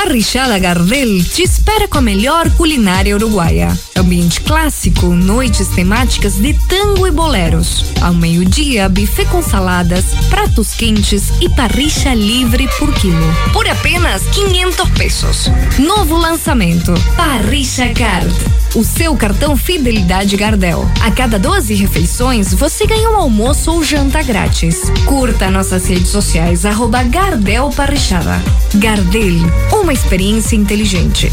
Parrichada Gardel te espera com a melhor culinária uruguaia. Ambiente clássico, noites temáticas de tango e boleros. Ao meio-dia, buffet com saladas, pratos quentes e parricha livre por quilo. Por apenas 500 pesos. Novo lançamento: Parricha Card. O seu cartão Fidelidade Gardel. A cada 12 refeições, você ganha um almoço ou janta grátis. Curta nossas redes sociais, arroba Gardel Parrichada. Gardel, uma experiência inteligente.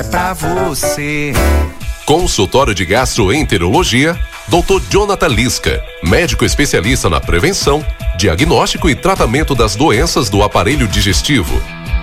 é pra você. Consultório de Gastroenterologia, Dr. Jonathan Lisca, médico especialista na prevenção, diagnóstico e tratamento das doenças do aparelho digestivo.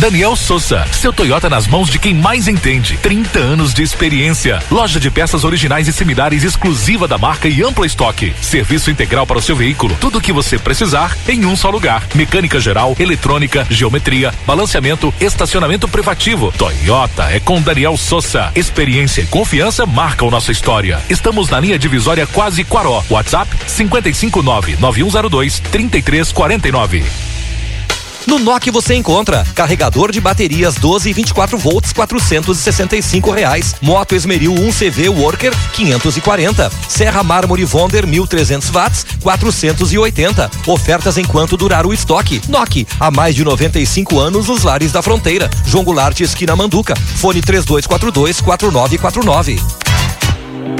Daniel Souza, seu Toyota nas mãos de quem mais entende. 30 anos de experiência. Loja de peças originais e similares exclusiva da marca e ampla estoque. Serviço integral para o seu veículo. Tudo o que você precisar em um só lugar. Mecânica geral, eletrônica, geometria, balanceamento, estacionamento privativo. Toyota é com Daniel Souza. Experiência e confiança marcam nossa história. Estamos na linha divisória quase Quaró. WhatsApp 559 9102 3349. No NOC você encontra carregador de baterias 12 e 24 volts 465 reais, moto Esmeril 1 CV Worker 540, Serra Mármore Vonder 1300 watts 480. Ofertas enquanto durar o estoque. NOC há mais de 95 anos nos lares da fronteira. João Goulart esquina Manduca. Fone 3242 4949.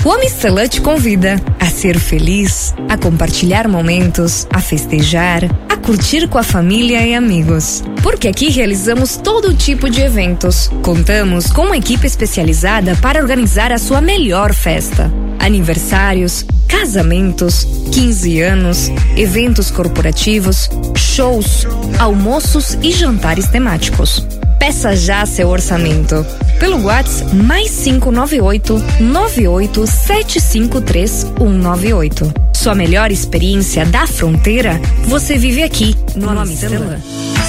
O Amistelã te convida a ser feliz, a compartilhar momentos, a festejar, a curtir com a família e amigos. Porque aqui realizamos todo tipo de eventos. Contamos com uma equipe especializada para organizar a sua melhor festa. Aniversários, casamentos, 15 anos, eventos corporativos, shows, almoços e jantares temáticos. Peça já seu orçamento pelo WhatsApp mais 598 98753 198. Sua melhor experiência da fronteira você vive aqui no Amistelã.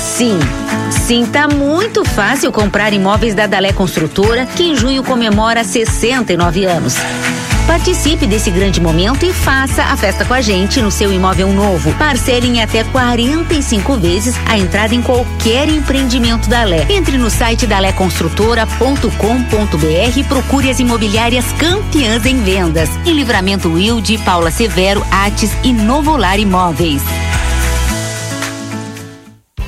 Sim, sim, tá muito fácil comprar imóveis da Dalé Construtora, que em junho comemora 69 anos. Participe desse grande momento e faça a festa com a gente no seu imóvel novo. Parcele em até 45 vezes a entrada em qualquer empreendimento da Lé. Entre no site daléconstrutora.com.br e procure as imobiliárias campeãs em vendas. Em Livramento Wilde, Paula Severo, Ates e Novolar Imóveis.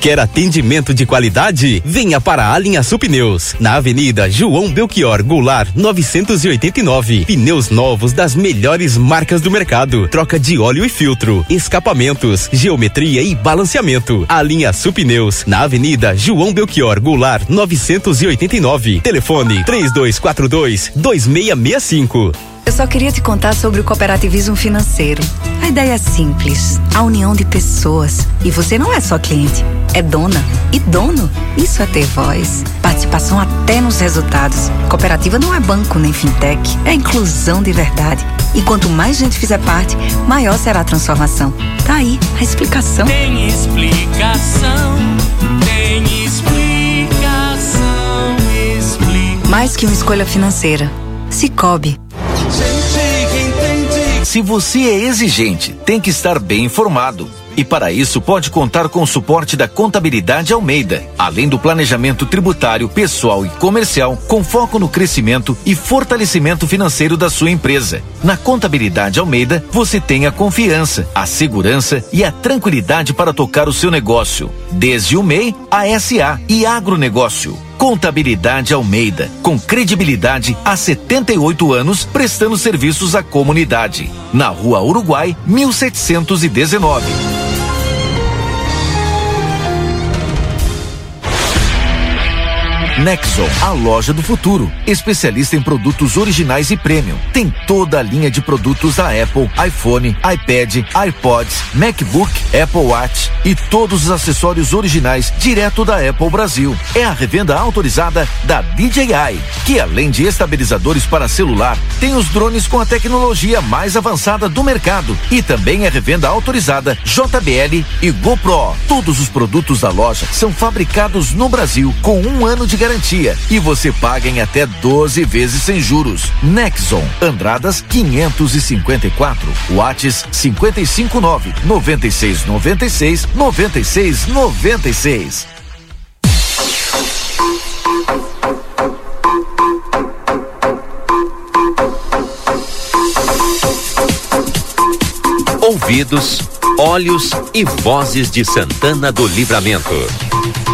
Quer atendimento de qualidade? Venha para a Linha Sul Pneus, na Avenida João Belchior Goulart, 989. Pneus novos das melhores marcas do mercado. Troca de óleo e filtro, escapamentos, geometria e balanceamento. A Linha Sul Pneus, na Avenida João Belchior Goulart, 989. Telefone 3242 2665. Eu só queria te contar sobre o cooperativismo financeiro. A ideia é simples: a união de pessoas. E você não é só cliente, é dona. E dono, isso é ter voz. Participação até nos resultados. Cooperativa não é banco nem fintech, é inclusão de verdade. E quanto mais gente fizer parte, maior será a transformação. Tá aí a explicação. Tem explicação, tem explicação, explica. Mais que uma escolha financeira. Cicobi. Se você é exigente, tem que estar bem informado. E para isso pode contar com o suporte da Contabilidade Almeida, além do planejamento tributário, pessoal e comercial, com foco no crescimento e fortalecimento financeiro da sua empresa. Na Contabilidade Almeida, você tem a confiança, a segurança e a tranquilidade para tocar o seu negócio, desde o MEI, a SA e agronegócio. Contabilidade Almeida, com credibilidade há 78 anos, prestando serviços à comunidade. Na Rua Uruguai, 1719. Nexon, a loja do futuro. Especialista em produtos originais e premium. Tem toda a linha de produtos da Apple, iPhone, iPad, iPods, MacBook, Apple Watch e todos os acessórios originais direto da Apple Brasil. É a revenda autorizada da DJI, que além de estabilizadores para celular, tem os drones com a tecnologia mais avançada do mercado e também é revenda autorizada JBL e GoPro. Todos os produtos da loja são fabricados no Brasil com um ano de garantia e você paga em até 12 vezes sem juros. Nexon, Andradas 554, Whats 559 96 96 96 96. Ouvidos, olhos e vozes de Santana do Livramento.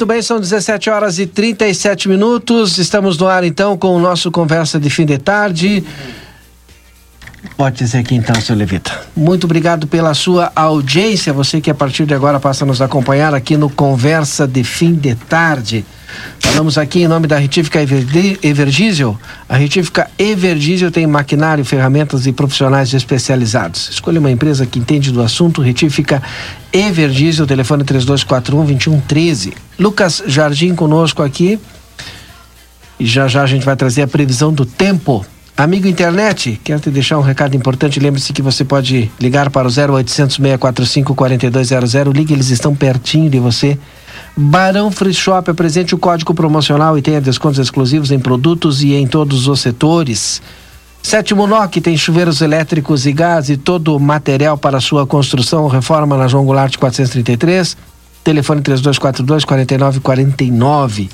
Muito bem, são 17 horas e 37 minutos. Estamos no ar então com o nosso conversa de fim de tarde. Pode dizer aqui então, seu Levita. Muito obrigado pela sua audiência. Você que a partir de agora passa a nos acompanhar aqui no Conversa de Fim de Tarde. Falamos aqui em nome da Retífica Everdiesel. A Retífica Everdiesel tem maquinário, ferramentas e profissionais especializados. Escolha uma empresa que entende do assunto. Retífica Everdiesel, telefone 3241-2113. Lucas Jardim conosco aqui. E já já a gente vai trazer a previsão do tempo. Amigo internet, quero te deixar um recado importante. Lembre-se que você pode ligar para o 0800 645 4200. Ligue, eles estão pertinho de você. Barão Free Shop apresente o código promocional e tenha descontos exclusivos em produtos e em todos os setores. Sétimo NOC tem chuveiros elétricos e gás e todo o material para sua construção, reforma na João Goulart 433, telefone 3242 4949.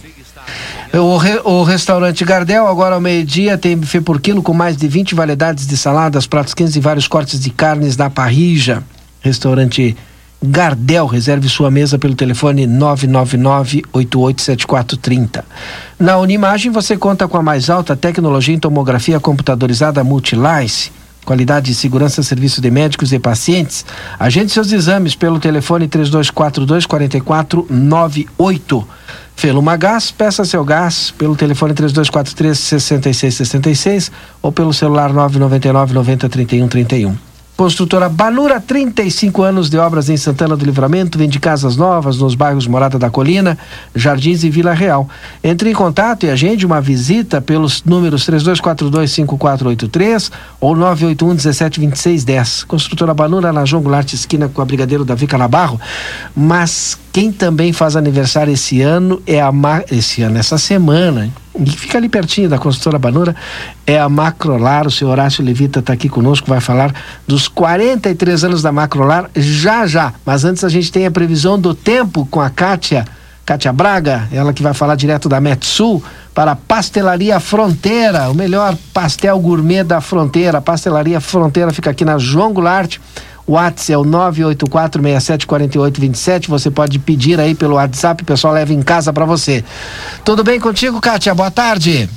O, re, o restaurante Gardel, agora ao meio-dia, tem buffet por quilo com mais de 20 variedades de saladas, pratos quentes e vários cortes de carnes da parrija. Restaurante Gardel, reserve sua mesa pelo telefone 999-887430. Na Unimagem você conta com a mais alta tecnologia em tomografia computadorizada Multilice. Qualidade e segurança serviço de médicos e pacientes. Agende seus exames pelo telefone 3242 4498. Feluma Gás, peça seu gás pelo telefone 3243 6666 ou pelo celular 999 90 31 31. Construtora Banura, 35 anos de obras em Santana do Livramento, vende casas novas nos bairros Morada da Colina, Jardins e Vila Real. Entre em contato e agende uma visita pelos números 32425483 ou 981172610. Construtora Banura na João Goulart, esquina com a Brigadeiro Davi Canabarro. Mas quem também faz aniversário esse ano é a esse ano, essa semana, que fica ali pertinho da construtora Banura, é a Macrolar. O senhor Horácio Levita está aqui conosco, vai falar dos 43 anos da Macrolar já já. Mas antes a gente tem a previsão do tempo com a Kátia, Kátia Braga, ela que vai falar direto da Metsul para a Pastelaria Fronteira, o melhor pastel gourmet da fronteira. A Pastelaria Fronteira fica aqui na João Goulart. O WhatsApp é o 984674827. Você pode pedir aí pelo WhatsApp, o pessoal leva em casa para você. Tudo bem contigo, Kátia? Boa tarde.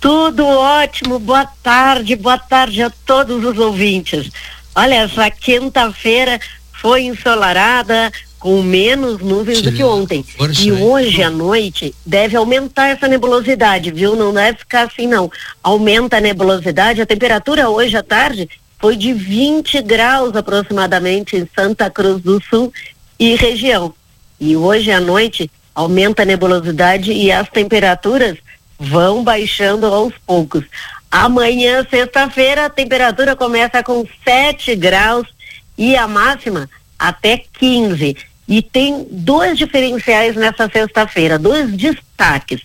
Tudo ótimo. Boa tarde. Boa tarde a todos os ouvintes. Olha, essa quinta-feira foi ensolarada, com menos nuvens do que ontem. Força, e hein? hoje à noite deve aumentar essa nebulosidade, viu? Não deve ficar assim, não. Aumenta a nebulosidade, a temperatura hoje à tarde foi de 20 graus aproximadamente em Santa Cruz do Sul e região. E hoje à noite aumenta a nebulosidade e as temperaturas vão baixando aos poucos. Amanhã, sexta-feira, a temperatura começa com 7 graus e a máxima até 15. E tem dois diferenciais nessa sexta-feira, dois destaques.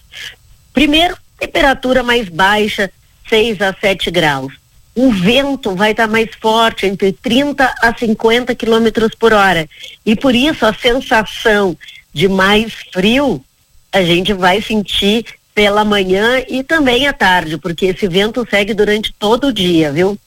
Primeiro, temperatura mais baixa, 6 a 7 graus. O vento vai estar mais forte, entre 30 a 50 quilômetros por hora. E por isso a sensação de mais frio a gente vai sentir pela manhã e também à tarde, porque esse vento segue durante todo o dia, viu?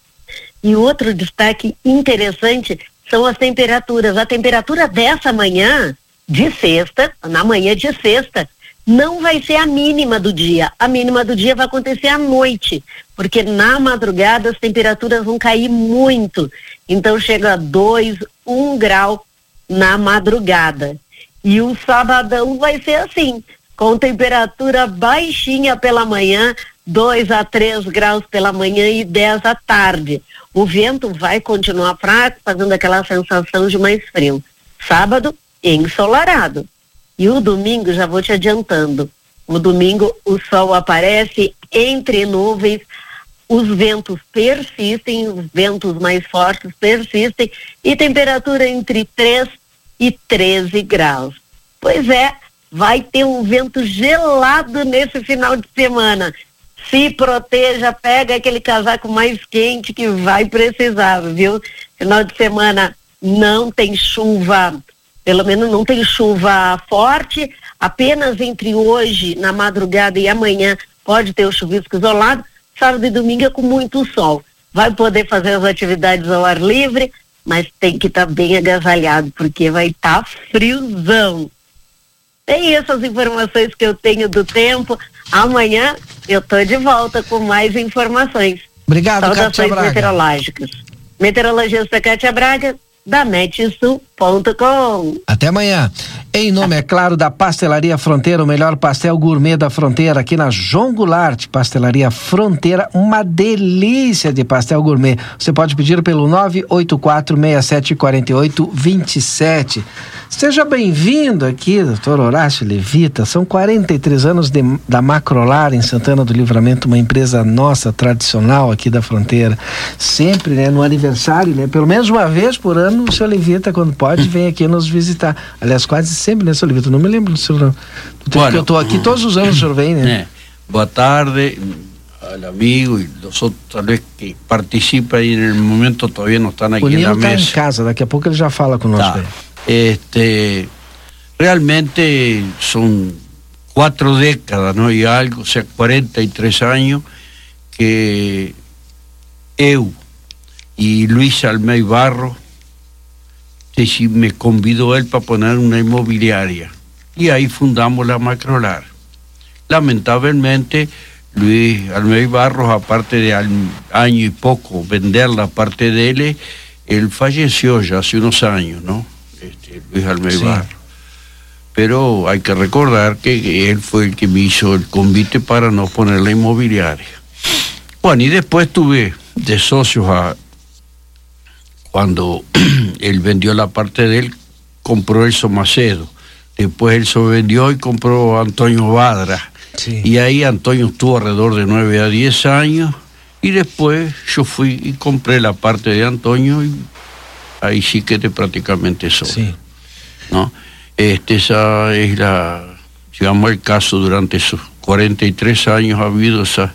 E outro destaque interessante são as temperaturas. A temperatura dessa manhã, de sexta, na manhã de sexta, não vai ser a mínima do dia. A mínima do dia vai acontecer à noite, porque na madrugada as temperaturas vão cair muito. Então chega a 2, 1 um grau na madrugada. E o sabadão vai ser assim, com temperatura baixinha pela manhã, 2 a 3 graus pela manhã e 10 à tarde. O vento vai continuar fraco, fazendo aquela sensação de mais frio. Sábado, ensolarado. E o domingo, já vou te adiantando. O domingo, o sol aparece entre nuvens, os ventos persistem, os ventos mais fortes persistem, e temperatura entre 3 e 13 graus. Pois é, vai ter um vento gelado nesse final de semana. Se proteja, pega aquele casaco mais quente que vai precisar, viu? Final de semana não tem chuva, pelo menos não tem chuva forte, apenas entre hoje, na madrugada e amanhã pode ter o chuvisco isolado, sábado e domingo é com muito sol. Vai poder fazer as atividades ao ar livre, mas tem que estar bem agasalhado, porque vai estar friozão. Tem essas informações que eu tenho do tempo. Amanhã eu tô de volta com mais informações. Obrigado, Saudações Braga. meteorológicas. Meteorologista Cátia Braga, da metsul.com. Até amanhã. Em nome, é claro, da Pastelaria Fronteira, o melhor pastel gourmet da fronteira, aqui na João Goulart, Pastelaria Fronteira, uma delícia de pastel gourmet. Você pode pedir pelo 984-6748-27. Seja bem-vindo aqui, doutor Horácio Levita. São 43 anos de, da Macrolar em Santana do Livramento, uma empresa nossa, tradicional aqui da fronteira. Sempre, né, no aniversário, né, pelo menos uma vez por ano, o senhor Levita, quando pode, vem aqui nos visitar. Aliás, quase sempre, né, senhor Levita? Não me lembro do senhor, não. Do tempo Bueno. que eu estou aqui, todos os anos o senhor vem, né? Eh, Boa tarde al amigo y los otros tal vez que participan y en el momento todavía no están aquí O en la Nilo está em mesa. casa, daqui a pouco ele já fala conosco. Tá. aí. Este, realmente son cuatro décadas, ¿no? Y algo, o sea, 43 años que eu y Luis Almey Barro que si me convidó él para poner una inmobiliaria y ahí fundamos la Macrolar. Lamentablemente, Luis Almey Barros, aparte de al año y poco vender la parte de él, él falleció ya hace unos años, ¿no? Este, Luis Almey Sí. Barros. Pero hay que recordar que él fue el que me hizo el convite para no poner la inmobiliaria. Bueno, y después tuve de socios a cuando él vendió la parte de él, compró Elso Macedo. Después él se vendió y compró a Antonio Badra. Y ahí Antonio estuvo alrededor de 9 a 10 años. Y después yo fui y compré la parte de Antonio y ahí sí quedé prácticamente solo. ¿no? Este, esa es la, digamos, el caso durante esos 43 años ha habido esas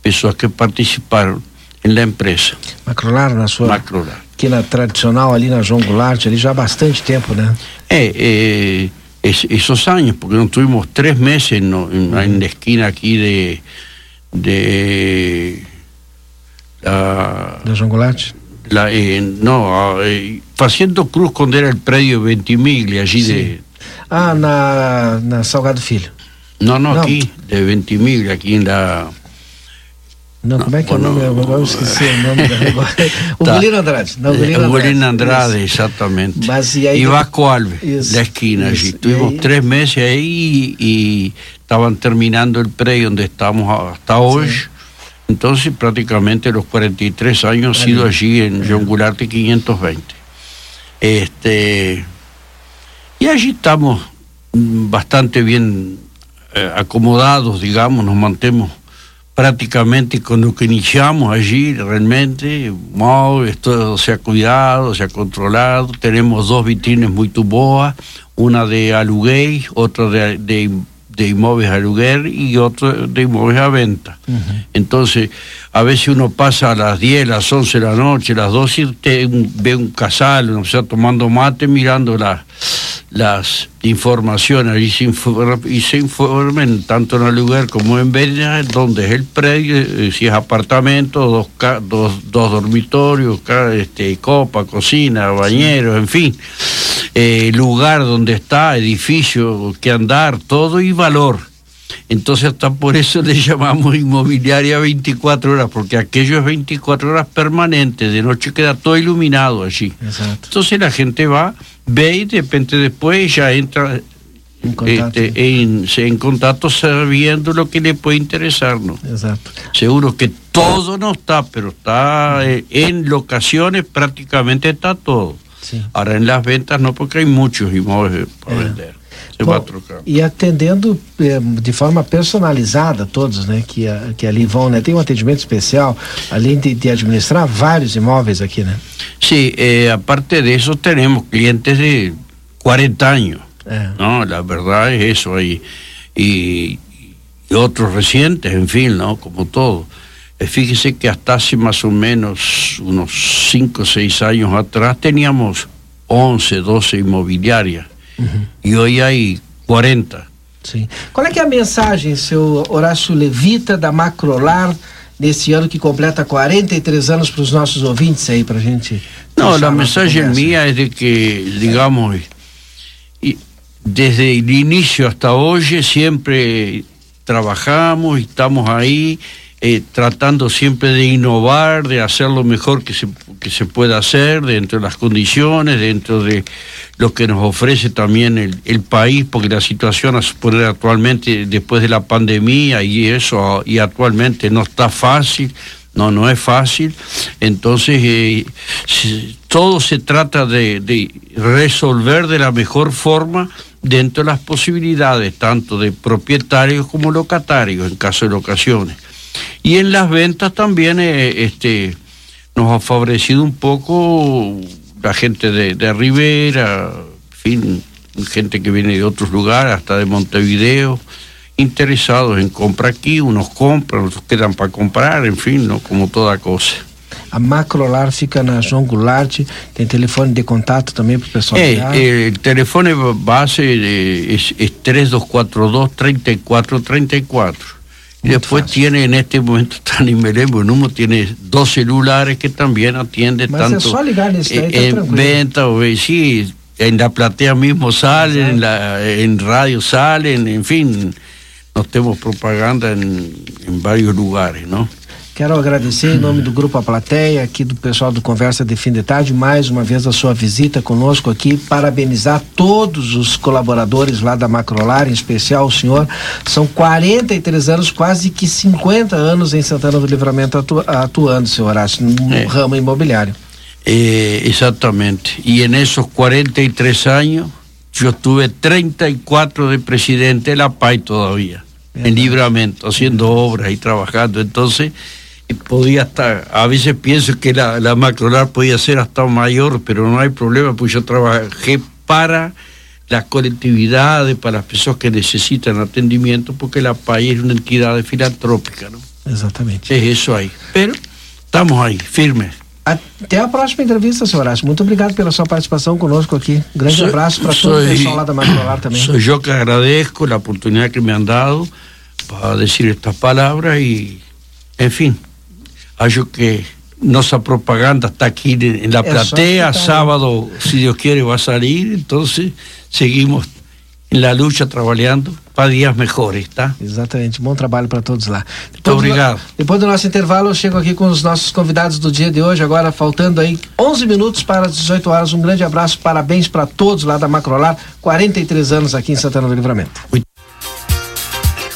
personas que participaron en la empresa. Macrolar. Macrolar. Aqui na tradicional, ali na João Goulart, ali já há bastante tempo, né? Es- esos años, porque no tuvimos tres meses no, en, en la esquina aquí de, de la, Da João Goulart? la, eh, no, ah, eh, Faciendo Cruz cuando era el predio Ventimiglia, allí de, Ah, na, na Salgado Filho. no, no, No. aquí, de Ventimiglia, aquí en la, Não, como é que é o nome? Agora eu esqueci o nome da. O Tá. Golino Andrade. Não, Eh, Golino Golino Andrade. Andrade, Isso. Mas Vasco Alves, Eso, la esquina allí. Tuvimos ahí- tres meses ahí y, y estaban terminando el predio donde estamos hasta hoy. Entonces prácticamente los 43 años ha sido allí en John Goulart 520. Este, y allí estamos mm, bastante bien eh, acomodados, digamos, nos mantemos prácticamente con lo que iniciamos allí, realmente, todo se ha cuidado, se ha controlado, tenemos dos vitrines muy tuboas, una de aluguey, otra de, de, de inmóviles a aluguer y otra de inmóviles a venta. Entonces, a veces uno pasa a las 10, las 11 de la noche, las 12 y ve un casal, o sea, tomando mate, mirando la- las informaciones se y se informen tanto en el lugar como en Venia, donde es el predio, eh, si es apartamento, dos, dos, dos dormitorios, este, copa, cocina, bañeros, en fin, eh, lugar donde está, edificio, que andar, todo y valor. Entonces hasta por eso le llamamos inmobiliaria 24 horas, porque aquello es 24 horas permanentes, de noche queda todo iluminado allí. Entonces la gente va, ve y de repente después ya entra en contacto. en, se- en contacto sabiendo lo que le puede interesarnos. Exacto. Seguro que todo no está, pero está eh, en locaciones prácticamente está todo. Ahora en las ventas no, porque hay muchos inmuebles para vender. Se va a trocar. E atendendo eh, de forma personalizada todos, né, que, a- que ali vão, né? Tem um atendimento especial, além de, de administrar vários imóveis aqui, né? Sí, eh, aparte de eso tenemos clientes de 40 años, ¿no? La verdad es eso ahí. Y, y otros recientes, en fin, ¿no? Como todo. Eh, fíjese que hasta hace más o menos unos 5 o 6 años atrás teníamos 11, 12 inmobiliarias y hoy hay 40. Sim. Qual é que é a mensagem, seu Horácio Levita, da Macrolar, nesse ano que completa 43 anos para os nossos ouvintes aí, para a gente. La a mensaje conversa? mía es de que, digamos, desde el inicio hasta hoy siempre trabajamos y estamos ahí eh, tratando siempre de innovar, de hacer lo mejor que se, que se pueda hacer dentro de las condiciones, dentro de lo que nos ofrece también el, el país, porque la situación a suponer actualmente después de la pandemia y eso y actualmente no está fácil. No, no es fácil. Entonces, eh, todo se trata de, de resolver de la mejor forma dentro de las posibilidades, tanto de propietarios como locatarios, en caso de locaciones. Y en las ventas también eh, este, nos ha favorecido un poco la gente de, de Rivera, en fin, gente que viene de otros lugares, hasta de Montevideo, interesados en comprar aquí, unos compran, otros quedan para comprar, en fin, ¿no? como toda cosa. A Macrolar fica na João Goulart, tem telefone de contato também para o pessoal ligar. eh, el teléfono base es, es 3242-3434. Y después tiene en este momento, tan número, tiene dos celulares que también atiende Mas tanto ligar eh, en venta o sí, en la platea mismo salen, en, la, en radio salen, en fin, nos tenemos propaganda en, en varios lugares, ¿no? Quero agradecer em nome do Grupo A Plateia, aqui do pessoal do Conversa de Fim de Tarde, mais uma vez a sua visita conosco aqui, parabenizar todos os colaboradores lá da Macrolar, em especial o senhor. São 43 anos, quase que 50 anos em Santana do Livramento atu atuando, senhor Horácio, no É. ramo imobiliário. Exactamente. Y en esos 43 años, yo estuve 34 de presidente de la PAI todavía, en Libramento, haciendo obras y trabajando. Entonces, y podía estar, a veces pienso que la, la macrolar podía ser hasta mayor, pero no hay problema, pues yo trabajé para las colectividades, para las personas que necesitan atendimiento, porque la PAI es una entidad filantrópica, ¿no? Exatamente. Es eso ahí. Pero estamos ahí, firmes. Até a próxima entrevista, senhor Horácio. Muito obrigado pela sua participação conosco aqui. Grande Soy- abraço para todo o pessoal lá da Macrolar também. Soy yo que agradezco la oportunidad que me han dado para decir estas palabras y, en hallo que nuestra propaganda está la Eso, platea, está bien. sábado, si Dios quiere, va a salir, entonces seguimos en la lucha trabajando para dias melhores, tá? Exatamente. Bom trabalho para todos lá. Muito obrigado. Do, depois do nosso intervalo, eu chego aqui com os nossos convidados do dia de hoje, agora faltando aí 11 minutos para as 18 horas. Um grande abraço, parabéns para todos lá da Macrolar, 43 anos aqui em Santana do Livramento.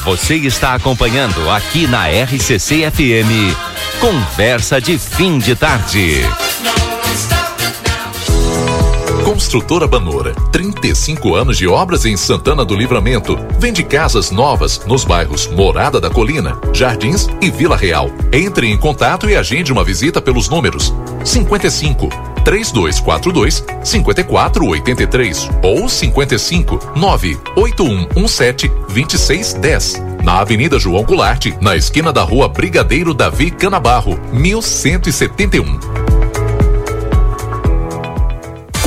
Você está acompanhando aqui na RCC FM. Conversa de fim de tarde. Construtora Banora, 35 anos de obras em Santana do Livramento. Vende casas novas nos bairros Morada da Colina, Jardins e Vila Real. Entre em contato e agende uma visita pelos números 55 3242 5483 ou 55 98117 2610. Na Avenida João Goulart, na esquina da Rua Brigadeiro Davi Canabarro, 1171.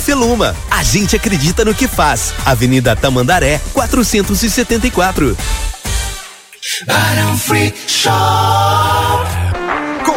Feluma. A gente acredita no que faz. Avenida Tamandaré, 474. Barão Free Shop.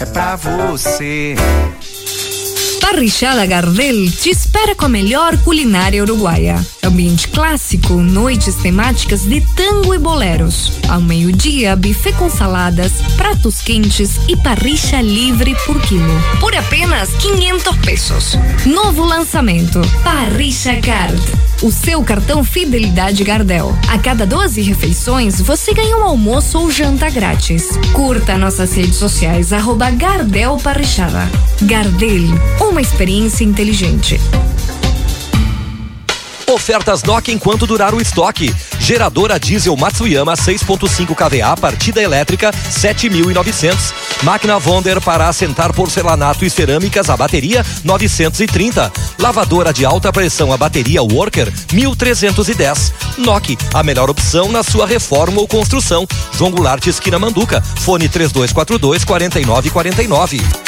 é pra você. Parrichada Gardel te espera com a melhor culinária uruguaia. Ambiente clássico, noites temáticas de tango e boleros. Ao meio-dia, buffet com saladas, pratos quentes e parricha livre por quilo. Por apenas 500 pesos. Novo lançamento: Parricha Card. O seu cartão Fidelidade Gardel. A cada 12 refeições, você ganha um almoço ou janta grátis. Curta nossas redes sociais, arroba Gardel Parrichada. Gardel, uma experiência inteligente. Ofertas Nokia enquanto durar o estoque. Geradora diesel Matsuyama 6.5 kVA, partida elétrica 7.900. Máquina Wonder para assentar porcelanato e cerâmicas a bateria 930. Lavadora de alta pressão a bateria Worker 1310. Nokia, a melhor opção na sua reforma ou construção. João Goulart esquina Manduca. Fone 3242 4949.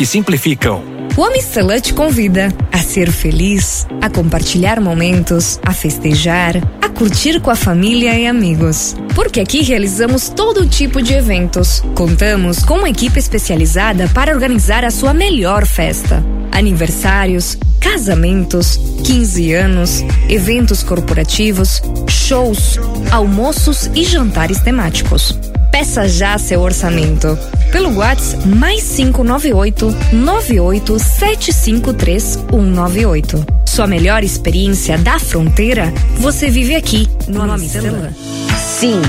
simplificam. O Amistela te convida a ser feliz, a compartilhar momentos, a festejar, a curtir com a família e amigos. Porque aqui realizamos todo tipo de eventos. Contamos com uma equipe especializada para organizar a sua melhor festa. Aniversários, casamentos, 15 anos, eventos corporativos, shows, almoços e jantares temáticos. Peça já seu orçamento. Pelo WhatsApp mais 598 98753198. Sua melhor experiência da fronteira você vive aqui no Amistela. Sim,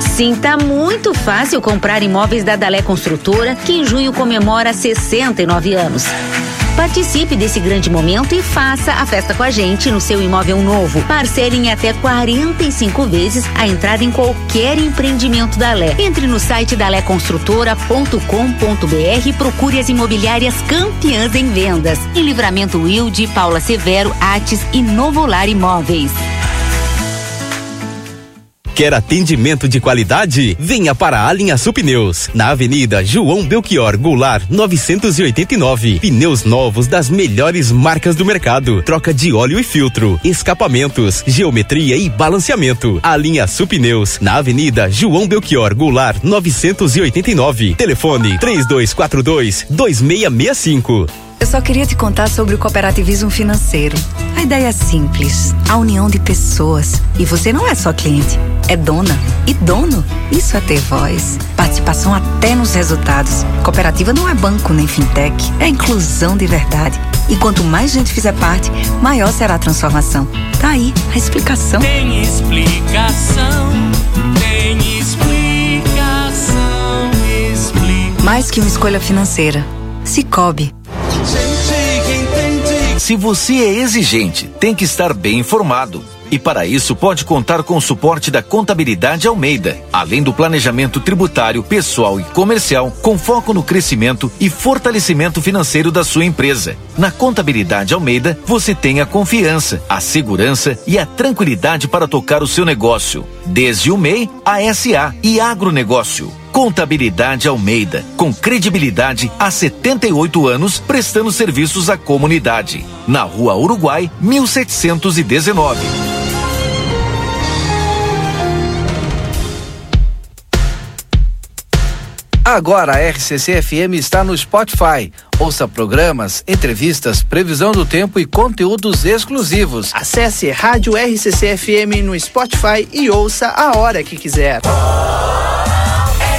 sim, tá muito fácil comprar imóveis da Dalé Construtora, que em junho comemora 69 anos. Participe desse grande momento e faça a festa com a gente no seu imóvel novo. Parcele em até 45 vezes a entrada em qualquer empreendimento da Lé. Entre no site daléconstrutora.com.br e procure as imobiliárias campeãs em vendas. Em Livramento Wilde, Paula Severo, Ates e Novolar Imóveis. Quer atendimento de qualidade? Venha para a Linha Pneus, na Avenida João Belchior Goulart, 989. Pneus novos das melhores marcas do mercado. Troca de óleo e filtro, escapamentos, geometria e balanceamento. A Linha Pneus, na Avenida João Belchior Goulart, 989. Telefone 3242 2665. Eu só queria te contar sobre o cooperativismo financeiro. A ideia é simples: a união de pessoas. E você não é só cliente, é dona. E dono, isso é ter voz. Participação até nos resultados. Cooperativa não é banco nem fintech, é inclusão de verdade. E quanto mais gente fizer parte, maior será a transformação. Tá aí a explicação. Tem explicação, tem explicação, explica. Mais que uma escolha financeira. Cicobi. Se você é exigente, tem que estar bem informado. E para isso pode contar com o suporte da Contabilidade Almeida, além do planejamento tributário, pessoal e comercial, com foco no crescimento e fortalecimento financeiro da sua empresa. Na Contabilidade Almeida, você tem a confiança, a segurança e a tranquilidade para tocar o seu negócio, desde o MEI a SA e agronegócio. Contabilidade Almeida, com credibilidade há 78 anos, prestando serviços à comunidade. Na Rua Uruguai, 1719. Agora a RCC FM está no Spotify. Ouça programas, entrevistas, previsão do tempo e conteúdos exclusivos. Acesse Rádio RCC FM no Spotify e ouça a hora que quiser.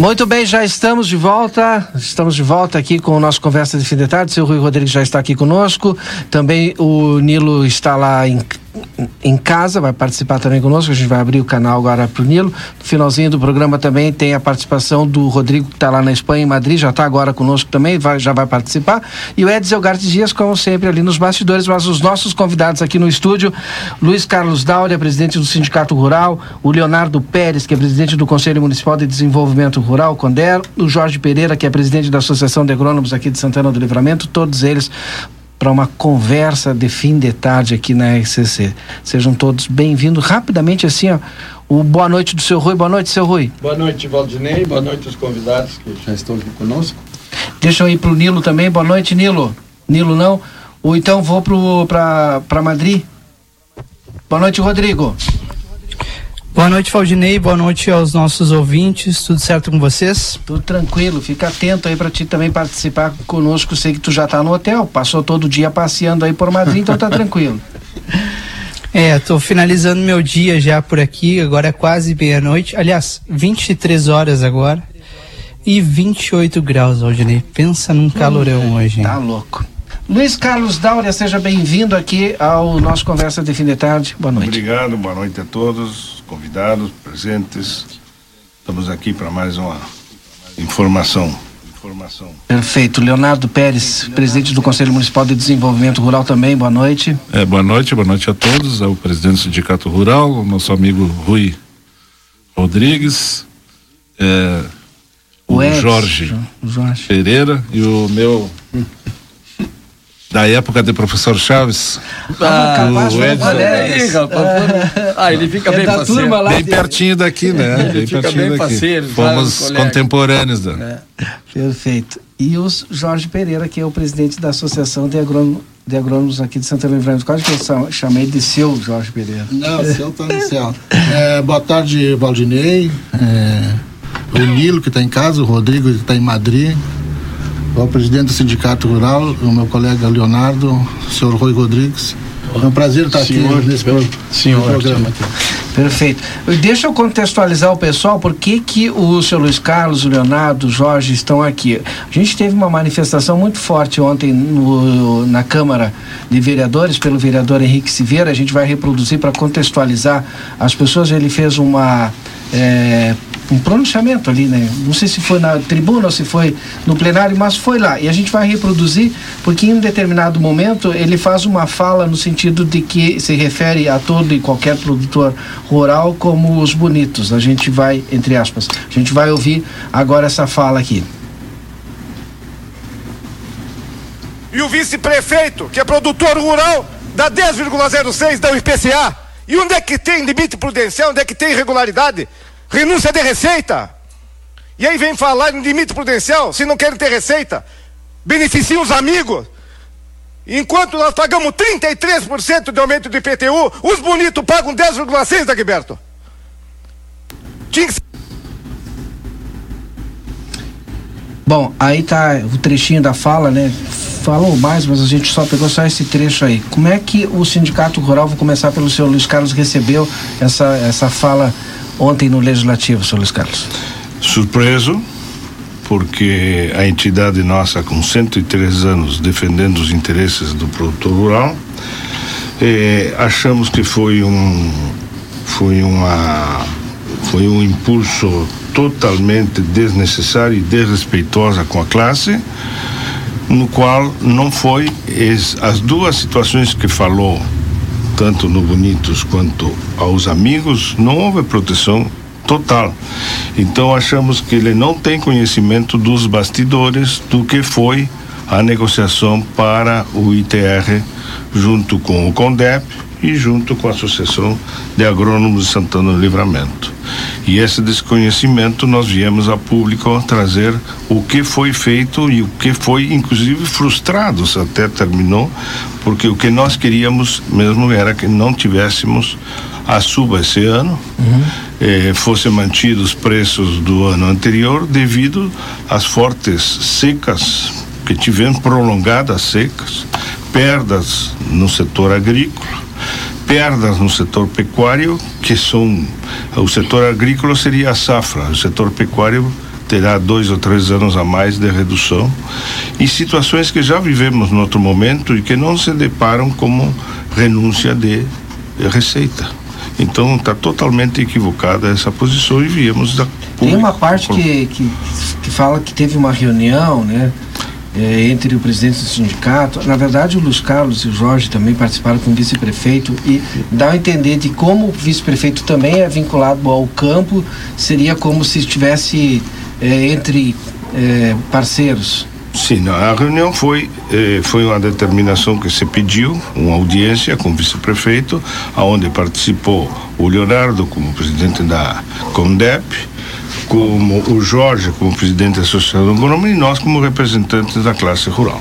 Muito bem, já estamos de volta. Estamos de volta aqui com o nosso Conversa de Fim de Tarde. Seu Rui Rodrigues já está aqui conosco. Também o Nilo está lá em, em casa, vai participar também conosco. A gente vai abrir o canal agora para o Nilo. No finalzinho do programa também tem a participação do Rodrigo, que está lá na Espanha, em Madrid, já está agora conosco também, vai, já vai participar. E o Edson Elgartes Dias, como sempre, ali nos bastidores. Mas os nossos convidados aqui no estúdio: Luiz Carlos Dáurea, presidente do Sindicato Rural, o Leonardo Pérez, que é presidente do Conselho Municipal de Desenvolvimento Rural, CONDER, o Jorge Pereira, que é presidente da Associação de Agrônomos aqui de Santana do Livramento, todos eles para uma conversa de fim de tarde aqui na RCC. Sejam todos bem-vindos. Rapidamente assim, ó, o boa noite do seu Rui. Boa noite, seu Rui. Boa noite, Valdinei. Boa noite aos convidados que já estão aqui conosco. Deixa eu ir pro Nilo também. Boa noite, Nilo. Nilo não. Ou então vou pro para Madrid. Boa noite, Rodrigo. Boa noite, Valdinei. Boa noite aos nossos ouvintes. Tudo certo com vocês? Tudo tranquilo. Fica atento aí para ti também participar conosco. Sei que tu já tá no hotel. Passou todo dia passeando aí por Madrid, então tá tranquilo. É, tô finalizando meu dia já por aqui. Agora é quase meia-noite. Aliás, 23 horas agora. E 28 graus, Valdinei. Pensa num calorão hoje. hein? Tá louco. Luiz Carlos Dáurea, seja bem-vindo aqui ao nosso Conversa de Fim de Tarde. Boa noite. Obrigado, boa noite a todos, convidados, presentes. Estamos aqui para mais uma informação. Informação. Perfeito. Leonardo Pérez, presidente do Conselho Municipal de Desenvolvimento Rural também, boa noite. É, boa noite, boa noite a todos. É o presidente do Sindicato Rural, o nosso amigo Rui Rodrigues, é, o, O Edson, Jorge, Jorge. Pereira e o meu da época do professor Chaves. Ah, capaz, o Edson. colegas. Ah, ele fica É bem parceiro. turma lá Bem de- pertinho daqui, né? Ele bem fica pertinho bem daqui. parceiro, Fomos contemporâneos da. Perfeito. E o Jorge Pereira, que é o presidente da Associação de, Agrônomo, de Agrônomos aqui de Santana do Livramento. Quase que eu chamei de seu Jorge Pereira. Não, o seu tá no céu. É, boa tarde, Valdinei. É, o Nilo, que está em casa, o Rodrigo, que está em Madrid. O presidente do Sindicato Rural, o meu colega Leonardo, o senhor Rui Rodrigues. É um prazer estar Senhor, aqui nesse pro- senhor, programa. Aqui. Perfeito. Deixa eu contextualizar o pessoal, por que, que o seu Luiz Carlos, o Leonardo, o Jorge estão aqui. A gente teve uma manifestação muito forte ontem no- na Câmara de Vereadores, pelo vereador Henrique Silveira. A gente vai reproduzir para contextualizar as pessoas. Ele fez uma. é, um pronunciamento ali, né? Não sei se foi na tribuna ou se foi no plenário, mas foi lá. E a gente vai reproduzir, porque em um determinado momento ele faz uma fala no sentido de que se refere a todo e qualquer produtor rural como os bonitos. A gente vai, entre aspas, a gente vai ouvir agora essa fala aqui. E o vice-prefeito, que é produtor rural, dá 10,06 da IPCA. E onde é que tem limite prudencial? Onde é que tem irregularidade? Renúncia de receita. E aí vem falar em limite prudencial, se não querem ter receita. Beneficiam os amigos. Enquanto nós pagamos 33% de aumento do IPTU, os bonitos pagam 10,6, Dagberto. Bom, aí tá o trechinho da fala, né? Falou mais, mas a gente só pegou só esse trecho aí. Como é que o Sindicato Rural, vou começar pelo senhor Luiz Carlos, recebeu essa, essa fala ontem no Legislativo, senhor Luiz Carlos? Surpreso, porque a entidade nossa, com 103 anos defendendo os interesses do produtor rural, eh, achamos que foi um foi uma foi um impulso totalmente desnecessário e desrespeitosa com a classe, no qual não foi as duas situações que falou, tanto no Bonitos quanto aos amigos, não houve proteção total. Então achamos que ele não tem conhecimento dos bastidores do que foi a negociação para o ITR junto com o CONDEP e junto com a Associação de Agrônomos de Santana do Livramento. E esse desconhecimento nós viemos a público trazer o que foi feito e o que foi inclusive frustrado, se até terminou, porque o que nós queríamos mesmo era que não tivéssemos a suba esse ano, eh, fossem mantidos os preços do ano anterior devido às fortes secas que tivemos, prolongadas secas, perdas no setor agrícola, perdas no setor pecuário, que são. O setor agrícola seria a safra, o setor pecuário terá dois ou três anos a mais de redução, e situações que já vivemos no outro momento e que não se deparam como renúncia de receita. Então está totalmente equivocada essa posição e viemos da Tem uma parte que, que, que fala que teve uma reunião, né? Eh, entre o presidente do sindicato, na verdade o Luiz Carlos e o Jorge também participaram com o vice-prefeito e dá a entender de como o vice-prefeito também é vinculado ao campo, seria como se estivesse eh, entre eh, parceiros. Sim, não, a reunião foi eh, foi uma determinação que se pediu, uma audiência com o vice-prefeito, aonde participou o Leonardo como presidente da Condep, como o Jorge como presidente da Associação Agronômica e nós como representantes da classe rural.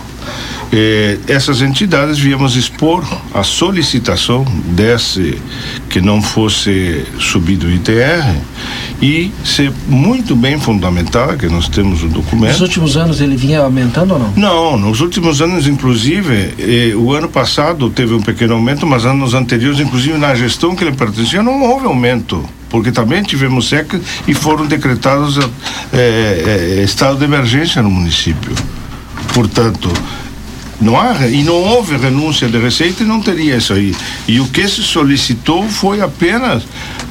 Eh, essas entidades viemos expor a solicitação desse que não fosse subido o ITR e ser muito bem fundamentada, que nós temos o documento. Nos últimos anos ele vinha aumentando ou não? Não, nos últimos anos, inclusive, eh, o ano passado teve um pequeno aumento, mas anos anteriores, inclusive na gestão que ele pertencia, não houve aumento, porque também tivemos seca e foram decretados eh, eh, estado de emergência no município. Portanto, não há, e não houve renúncia de receita e não teria isso aí. E o que se solicitou foi apenas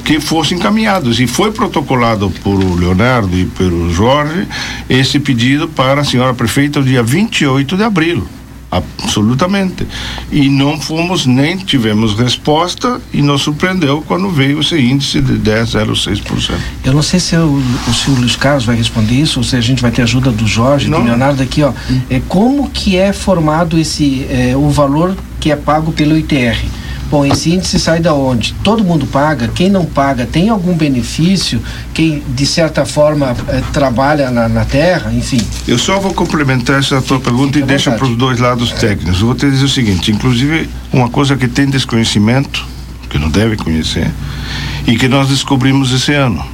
que fossem encaminhados. E foi protocolado por Leonardo e pelo Jorge esse pedido para a senhora prefeita no dia 28 de abril. Absolutamente. E não fomos, nem tivemos resposta e nos surpreendeu quando veio esse índice de 10,06%. Eu não sei se se o Luiz Carlos vai responder isso ou se a gente vai ter ajuda do Jorge, Não. do Leonardo aqui, ó. É, como que é formado esse, é, o valor que é pago pelo ITR? Bom, esse índice sai da onde? Todo mundo paga? Quem não paga tem algum benefício? Quem, de certa forma, eh, trabalha na, na terra? Enfim. Eu só vou complementar essa tua pergunta e deixa para os dois lados técnicos. Eu vou te dizer o seguinte: inclusive, uma coisa que tem desconhecimento, que não deve conhecer, e que nós descobrimos esse ano,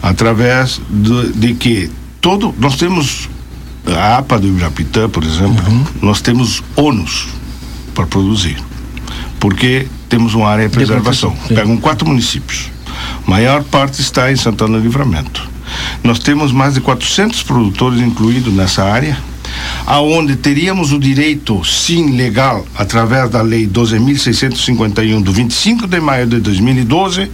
através do, de que todo. Nós temos a APA do Ibirapitã, por exemplo, nós temos ônus para produzir, porque temos uma área de preservação. sim. Pegam quatro municípios. A maior parte está em Santana do Livramento. Nós temos mais de 400 produtores incluídos nessa área, aonde teríamos o direito, sim, legal, através da lei 12.651 do 25 de maio de 2012,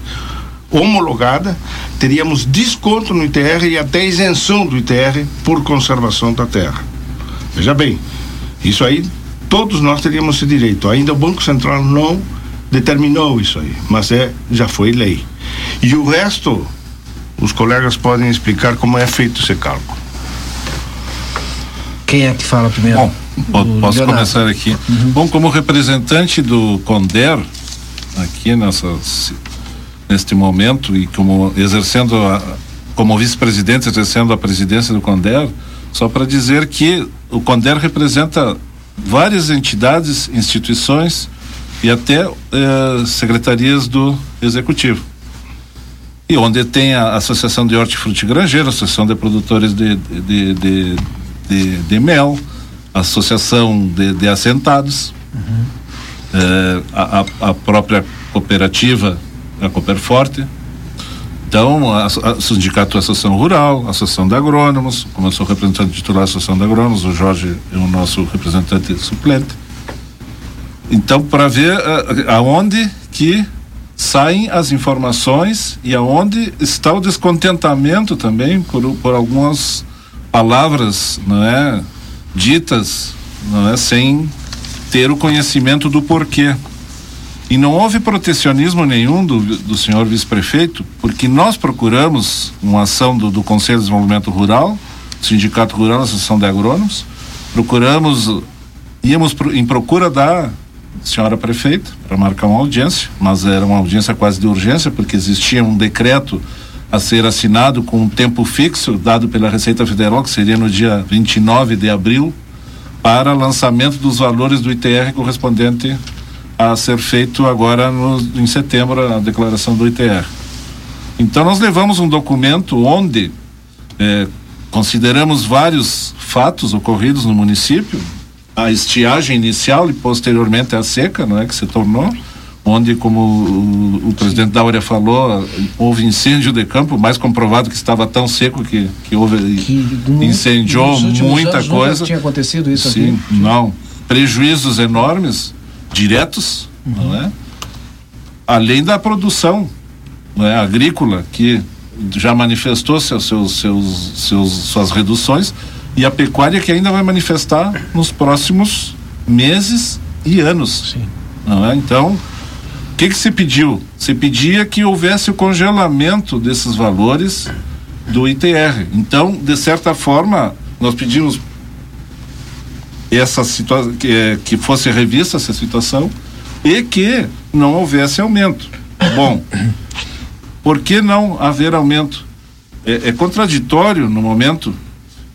homologada, teríamos desconto no ITR e até isenção do ITR por conservação da terra. Veja bem, isso aí todos nós teríamos esse direito. Ainda o Banco Central não determinou isso aí, mas é já foi lei. E o resto, os colegas podem explicar como é feito esse cálculo. Quem é que fala primeiro? Bom, O posso Leonardo. começar aqui. Bom, como representante do Conder, aqui nessa, neste momento, e como exercendo, a, como vice-presidente, exercendo a presidência do Conder, só para dizer que o Conder representa várias entidades, instituições e até eh, secretarias do Executivo. E onde tem a Associação de Hortifruti Grangeiro, a Associação de Produtores de, de, de, de, de Mel, Associação de, de Assentados, eh, a, a- a própria cooperativa, a Cooperforte. Então, a, a Sindicato Associação Rural, Associação de Agrônomos, como eu sou representante titular da Associação de Agrônomos, o Jorge é o nosso representante suplente. Então, para ver ah, aonde que saem as informações e aonde está o descontentamento também por, por algumas palavras, não é, ditas, não é, sem ter o conhecimento do porquê. E não houve protecionismo nenhum do, do senhor vice-prefeito, porque nós procuramos uma ação do, do Conselho de Desenvolvimento Rural, Sindicato Rural, Associação de Agrônomos, procuramos, íamos pro- em procura da senhora prefeita para marcar uma audiência, mas era uma audiência quase de urgência, porque existia um decreto a ser assinado com um tempo fixo dado pela Receita Federal, que seria no dia 29 de abril, para lançamento dos valores do ITR correspondente a ser feito agora no, em setembro, a declaração do ITR. Então, nós levamos um documento onde eh, consideramos vários fatos ocorridos no município, a estiagem inicial e posteriormente a seca, não é que se tornou, onde, como o, o presidente Dáurea falou, houve incêndio de campo, mais comprovado que estava tão seco que, que houve incendiou Nos últimos muita anos nunca coisa. tinha acontecido isso Sim, aqui. não. Prejuízos enormes, diretos, não é? Além da produção não é? agrícola, que já manifestou seus, seus, seus, seus, suas reduções, e a pecuária que ainda vai manifestar nos próximos meses e anos. Não é? Então, o que, que se pediu? Se pedia que houvesse o congelamento desses valores do ITR. Então, de certa forma, nós pedimos essa situação que, eh, que fosse revista essa situação e que não houvesse aumento. Bom, por que não haver aumento? É, é contraditório no momento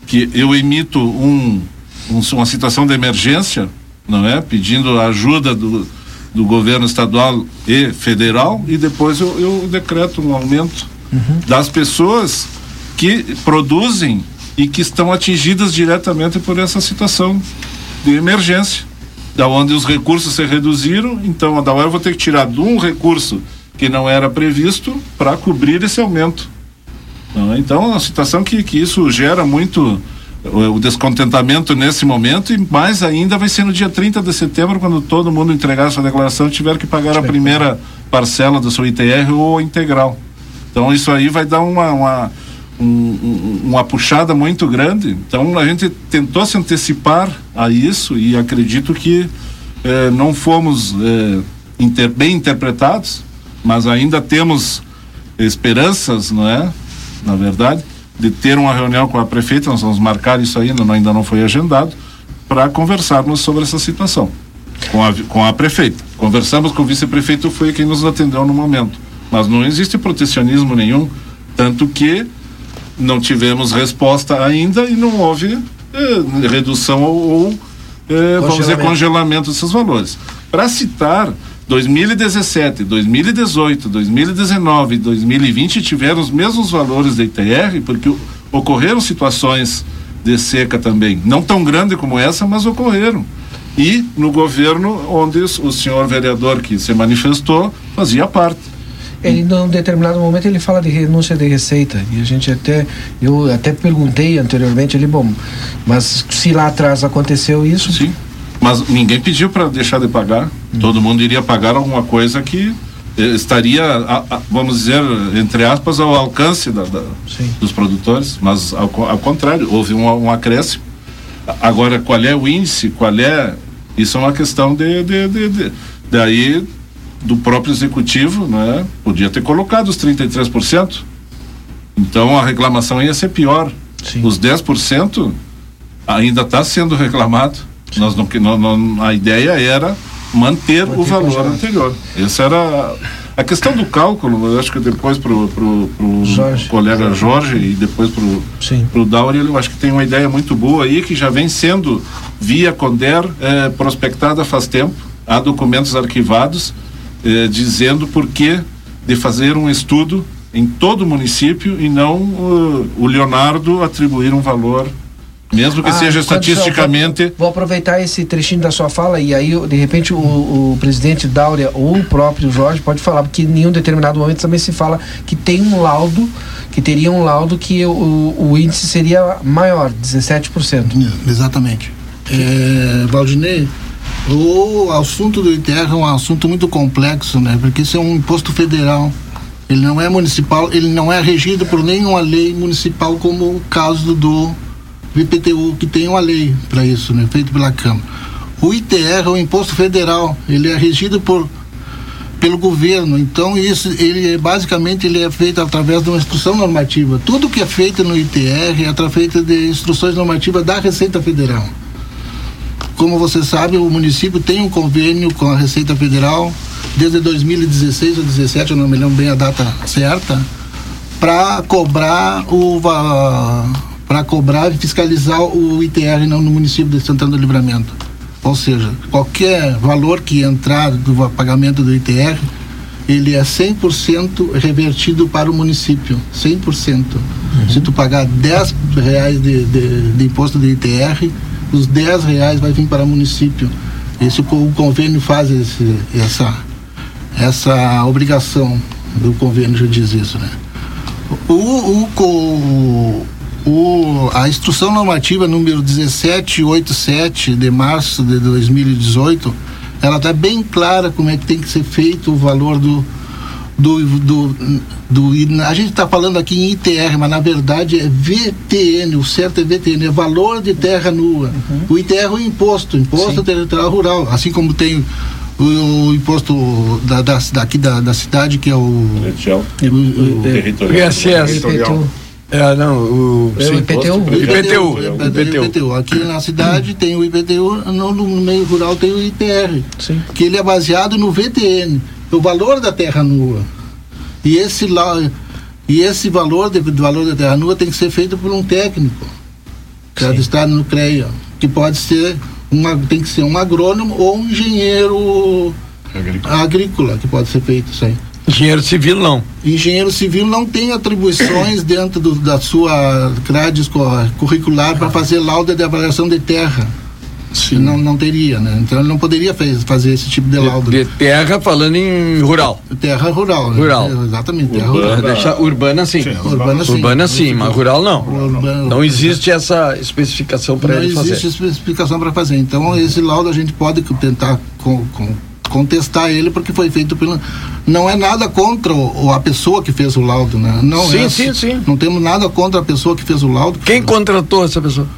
que eu emito um, um- uma situação de emergência, não é? Pedindo a ajuda do, do governo estadual e federal e depois eu, eu decreto um aumento das pessoas que produzem e que estão atingidas diretamente por essa situação de emergência, da onde os recursos se reduziram, então da hora eu vou ter que tirar de um recurso que não era previsto para cobrir esse aumento. Então, é uma situação que, que isso gera muito o, o descontentamento nesse momento e mais ainda vai ser no dia 30 de setembro, quando todo mundo entregar sua declaração tiver que pagar a primeira parcela do seu ITR ou integral. Então, isso aí vai dar uma, uma, um, um, uma puxada muito grande. Então a gente tentou se antecipar a isso e acredito que eh, não fomos eh, inter, bem interpretados, mas ainda temos esperanças, não é? Na verdade, de ter uma reunião com a prefeita, nós vamos marcar isso ainda, ainda não foi agendado, para conversarmos sobre essa situação com a, com a prefeita. Conversamos com o vice-prefeito, foi quem nos atendeu no momento. Mas não existe protecionismo nenhum, tanto que não tivemos resposta ainda e não houve eh, redução ou, ou eh, vamos dizer, congelamento desses valores. Para citar, 2017, 2018, 2019 e 2020 tiveram os mesmos valores da ITR, porque ocorreram situações de seca também, não tão grande como essa, mas ocorreram. E no governo onde o senhor vereador que se manifestou fazia parte. Ele, num determinado momento, ele fala de renúncia de receita. E a gente até, eu até perguntei anteriormente, ele, bom, mas se lá atrás aconteceu isso. Sim. Mas ninguém pediu para deixar de pagar. Hum. Todo mundo iria pagar alguma coisa que eh, estaria, vamos dizer, entre aspas, ao alcance da, da, dos produtores. Mas, ao, ao contrário, houve um, um acréscimo. Agora, qual é o índice? Qual é. Isso é uma questão de, de, de, de daí do próprio executivo, né? Podia ter colocado os 33%. Então a reclamação ia ser pior. Sim. Os 10% ainda está sendo reclamado. Nós não, não, não, a ideia era manter, o valor anterior. Essa era a questão do cálculo, eu acho que depois para o Jorge. colega Jorge e depois para o Dauri, eu acho que tem uma ideia muito boa aí que já vem sendo via Conder eh, prospectada faz tempo. Há documentos arquivados eh, dizendo por que de fazer um estudo em todo o município e não uh, o Leonardo atribuir um valor mesmo que ah, seja estatisticamente. Vou, vou, aproveitar esse trechinho da sua fala e aí, de repente, o, o, presidente Dáurea ou o próprio Jorge pode falar, porque em um determinado momento também se fala que tem um laudo, que teria um laudo que o, o índice seria maior, 17%. Exatamente. É, Valdinei, o assunto do ITR é um assunto muito complexo, né? Porque isso é um imposto federal. Ele não é municipal, ele não é regido por nenhuma lei municipal, como o caso do IPTU, que tem uma lei para isso, né? Feito pela Câmara. O ITR é um imposto federal, ele é regido por pelo governo. Então isso ele é, basicamente ele é feito através de uma instrução normativa. Tudo que é feito no ITR é através de instruções normativas da Receita Federal. Como você sabe, o município tem um convênio com a Receita Federal desde 2016 ou 2017, eu não me lembro bem a data certa, para cobrar o para cobrar e fiscalizar o ITR no, município de Santana do Livramento. Ou seja, qualquer valor que entrar do pagamento do ITR, ele é 100% revertido para o município, 100%. Uhum. Se tu pagar 10 reais de, de, de imposto de ITR, os 10 reais vai vir para o município. Esse, o convênio faz esse, essa, essa obrigação do convênio já diz isso, né? O, o, o, a instrução normativa número 1787 de março de 2018, ela está bem clara como é que tem que ser feito o valor do, do, do, do a gente está falando aqui em ITR, mas na verdade é VTN, o certo é VTN, é valor de terra nua. Uhum. O ITR é o imposto, imposto Sim. territorial rural, assim como tem o, o imposto da, da, daqui da, da cidade que é o, o, o, o territorial. territorial. É, não, o, é o IPTU. O IPTU. IPTU. IPTU. Aqui na cidade tem o IPTU, no, no meio rural tem o ITR, Sim. que ele é baseado no VTN o valor da terra nua. E esse, e esse valor de, do valor da terra nua tem que ser feito por um técnico, que está no CREA, que pode ser uma, tem que ser um agrônomo ou um engenheiro agrícola, agrícola que pode ser feito isso aí. Engenheiro civil não. Engenheiro civil não tem atribuições dentro do, da sua grade curricular para fazer lauda de avaliação de terra. Sim. Não, não teria, né? Então ele não poderia fez, fazer esse tipo de laudo. De, de terra falando em rural. Terra rural. Né? Rural. Né? Exatamente, terra urbana, rural. Deixar urbana sim. sim. Urbana sim. Urbana sim, mas rural não. Urbana, não existe essa especificação para ele fazer. Não existe especificação para fazer. Então esse laudo a gente pode tentar com, com contestar ele porque foi feito pelo não é nada contra o, a pessoa que fez o laudo, né? Não sim, é, sim, sim. Não temos nada contra a pessoa que fez o laudo. Quem contratou essa pessoa?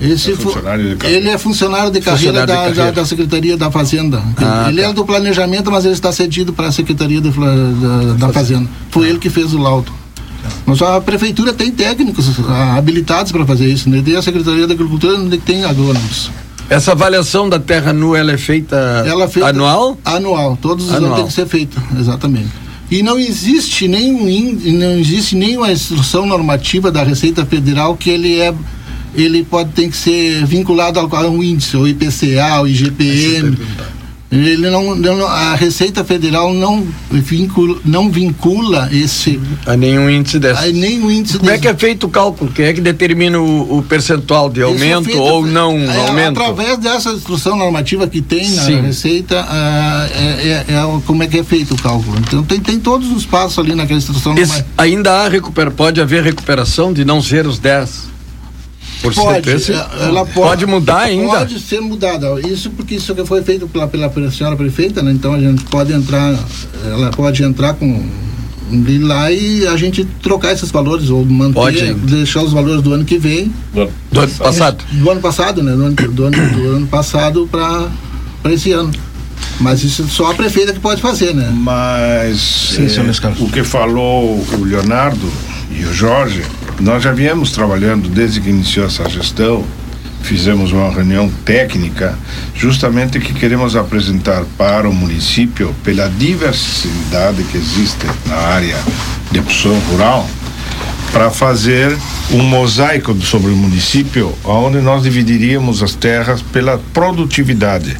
Esse é ele é funcionário de carreira, funcionário da, de carreira. Da, da, Secretaria da Fazenda. Ah, ele tá. é do planejamento, mas ele está cedido para a Secretaria de, da, da Fazenda. Foi ele que fez o laudo. Mas a prefeitura tem técnicos ah, habilitados para fazer isso, né? Tem a Secretaria da Agricultura onde tem agrônomos. Essa avaliação da terra nua ela é feita, ela é feita anual? Anual, todos os anual. anos tem que ser feita, exatamente. E não existe nenhum não existe nenhuma instrução normativa da Receita Federal que ele é ele pode tem que ser vinculado a um índice, o IPCA, o IGPM. Ele não, não, a Receita Federal não vincula, não vincula esse a nenhum índice desse. A nenhum índice Como desse. é que é feito o cálculo? Quem é que determina o, o percentual de aumento é feito, ou não é, aumento? Através dessa instrução normativa que tem na Sim. Receita, uh, é, é, é, como é que é feito o cálculo. Então tem, tem todos os passos ali naquela instrução Esse, Ainda há recupera, pode haver recuperação de não ser os 10 por pode, ela pode, pode mudar ainda? Pode ser mudada. Isso porque isso que foi feito pela, pela senhora prefeita, né? Então a gente pode entrar, ela pode entrar com ir lá e a gente trocar esses valores ou manter, pode. deixar os valores do ano que vem. Do, do ano passado? Do ano passado, né? Do ano, do ano, do ano passado para esse ano. Mas isso só a prefeita que pode fazer, né? Mas Sim, é, o que falou o Leonardo e o Jorge nós já viemos trabalhando desde que iniciou essa gestão, fizemos uma reunião técnica, justamente que queremos apresentar para o município, pela diversidade que existe na área de produção rural, para fazer um mosaico sobre o município, onde nós dividiríamos as terras pela produtividade.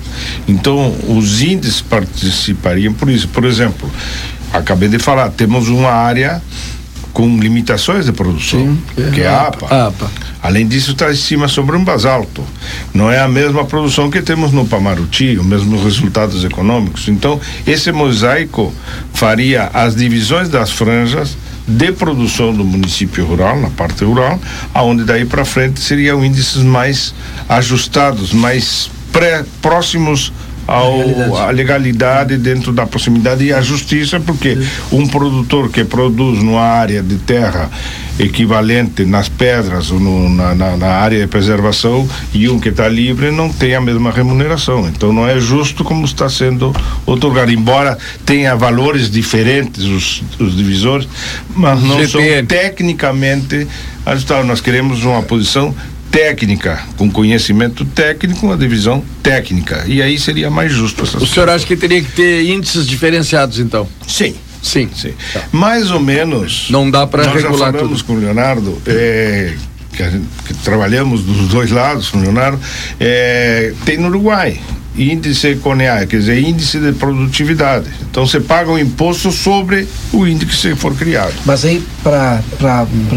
Então, os índices participariam por isso. Por exemplo, acabei de falar, temos uma área com limitações de produção, Sim, é, que é a APA. APA. Além disso, está em cima sobre um basalto. Não é a mesma produção que temos no Pamaruti, os mesmos resultados econômicos. Então, esse mosaico faria as divisões das franjas de produção do município rural, na parte rural, aonde daí para frente seriam índices mais ajustados, mais pré, próximos ao, legalidade. a legalidade dentro da proximidade e a justiça, porque um produtor que produz numa área de terra equivalente nas pedras ou no, na, na, na, área de preservação e um que está livre não tem a mesma remuneração. Então não é justo como está sendo otorgado, embora tenha valores diferentes os, os divisores, mas não são tecnicamente ajustados. Nós queremos uma posição técnica, com conhecimento técnico, uma divisão técnica. E aí seria mais justo. o senhor acha que teria que ter índices diferenciados, então? Sim. Sim. Sim. Tá. Mais ou menos. Não dá para regular já falamos tudo. com o Leonardo, é, que, gente, que, trabalhamos dos dois lados com o Leonardo, é, tem no Uruguai índice CONEA, quer dizer, índice de produtividade. Então você paga o um imposto sobre o índice que for criado. Mas aí, para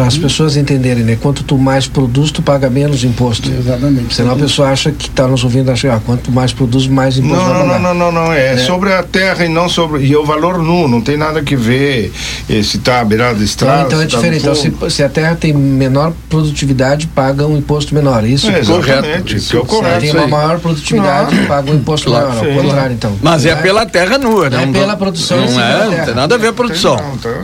as pessoas entenderem, né? Quanto tu mais produz, tu paga menos imposto. Exatamente. Senão a pessoa acha que está nos ouvindo, acha, ah, quanto mais produz, mais imposto não, vai pagar. Não, não, não, não, é, é, sobre a terra e não sobre. E o valor nu, não tem nada que ver eh, se está à beirada da estrada. Então, então é tá diferente. Então, se, se, a terra tem menor produtividade, paga um imposto menor. Isso é correto. Isso, é o correto. Se tem uma maior produtividade, ah. paga um imposto claro, maior. Ao contrário, então. Mas é, é pela terra nua, né? É pela produção. Não é, não tem nada a ver a produção.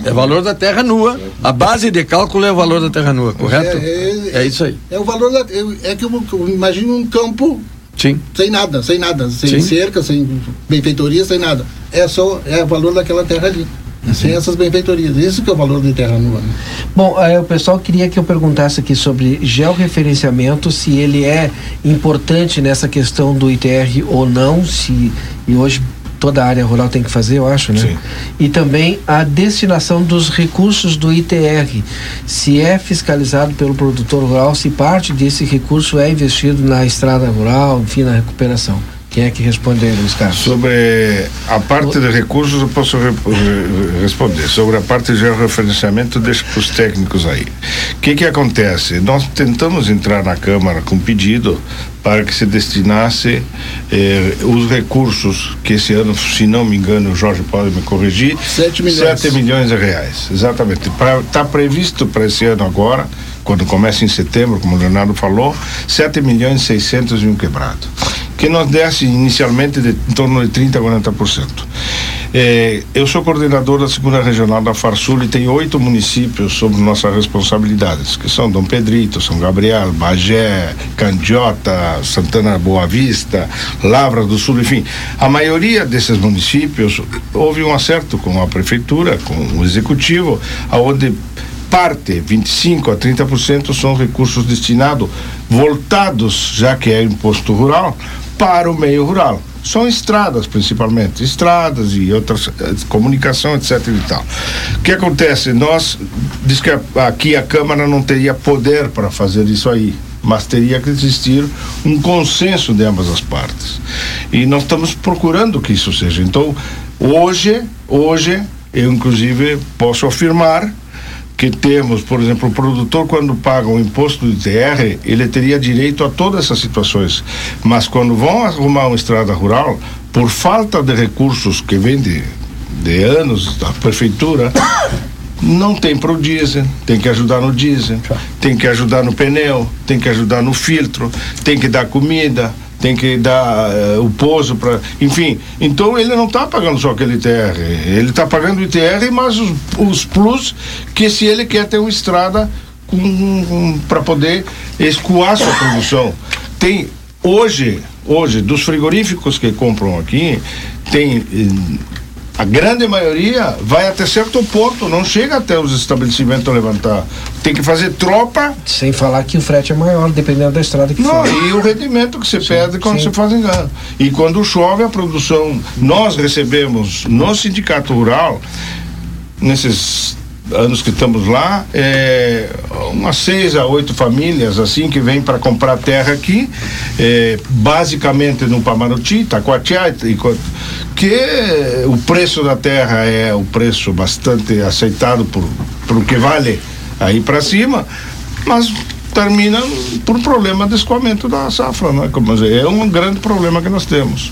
É valor da terra nua. A base de cálculo é o valor da terra nua, correto? É, é, é isso aí. É o valor da. É que eu, eu imagino um campo Sim. Sem nada, sem nada, sem Sim. cerca, sem benfeitoria, sem nada. É só é o valor daquela terra ali. Sem essas benfeitorias. Isso que é o valor da terra nua. Né? Bom, é, o pessoal queria que eu perguntasse aqui sobre georreferenciamento, se ele é importante nessa questão do ITR ou não, se e hoje toda a área rural tem que fazer, eu acho, né? Sim. E também a destinação dos recursos do ITR, se é fiscalizado pelo produtor rural, se parte desse recurso é investido na estrada rural, enfim, na recuperação. Quem é que responde aí, Luiz Carlos? Sobre a parte de recursos, eu posso re responder. Sobre a parte de georreferenciamento, deixo para os técnicos aí. O que, que acontece? Nós tentamos entrar na Câmara com pedido para que se destinasse eh, os recursos que esse ano, se não me engano, o Jorge pode me corrigir, 7 milhões, 7 milhões de reais. Exatamente. Está previsto para esse ano agora, quando começa em setembro, como o Leonardo falou, 7 milhões e 600 e um quebrado. que nos desse inicialmente de, em torno de 30% a 40%. É, eu sou coordenador da segunda regional da Farsul e tem oito municípios sob nossas responsabilidades, que são Dom Pedrito, São Gabriel, Bagé, Candiota, Santana Boa Vista, Lavras do Sul, enfim. A maioria desses municípios houve um acerto com a prefeitura, com o executivo, aonde parte, 25 a 30%, são recursos destinados, voltados, já que é imposto rural, para o meio rural. São estradas, principalmente, estradas e outras, eh, comunicação, etc. e tal. O que acontece? Nós, diz que aqui a Câmara não teria poder para fazer isso aí, mas teria que existir um consenso de ambas as partes. E nós estamos procurando que isso seja. Então, hoje, hoje, eu inclusive posso afirmar que temos, por exemplo, o produtor quando paga o imposto do ITR, ele teria direito a todas essas situações. Mas quando vão arrumar uma estrada rural, por falta de recursos que vem de, de anos da prefeitura, não tem para o diesel, tem que ajudar no diesel, tem que ajudar no pneu, tem que ajudar no filtro, tem que dar comida, tem que dar eh, o pouso para. Enfim, então ele não está pagando só aquele ITR, ele está pagando o ITR, mas os, os plus que se ele quer ter uma estrada para poder escoar sua produção. Tem hoje, hoje, dos frigoríficos que compram aqui, tem eh, a grande maioria vai até certo ponto, não chega até os estabelecimentos levantar. Tem que fazer tropa. Sem falar que o frete é maior, dependendo da estrada que Não, for. e o rendimento que você perde quando sim. você faz engano. E quando chove, a produção. Nós recebemos no Sindicato Rural, nesses anos que estamos lá, é, umas seis a oito famílias assim que vêm para comprar terra aqui, é, basicamente no Pamaruti, Taquatiá, que o preço da terra é o preço bastante aceitado por, por o que vale aí para cima, mas termina por problema de escoamento da safra, né? Como é um grande problema que nós temos.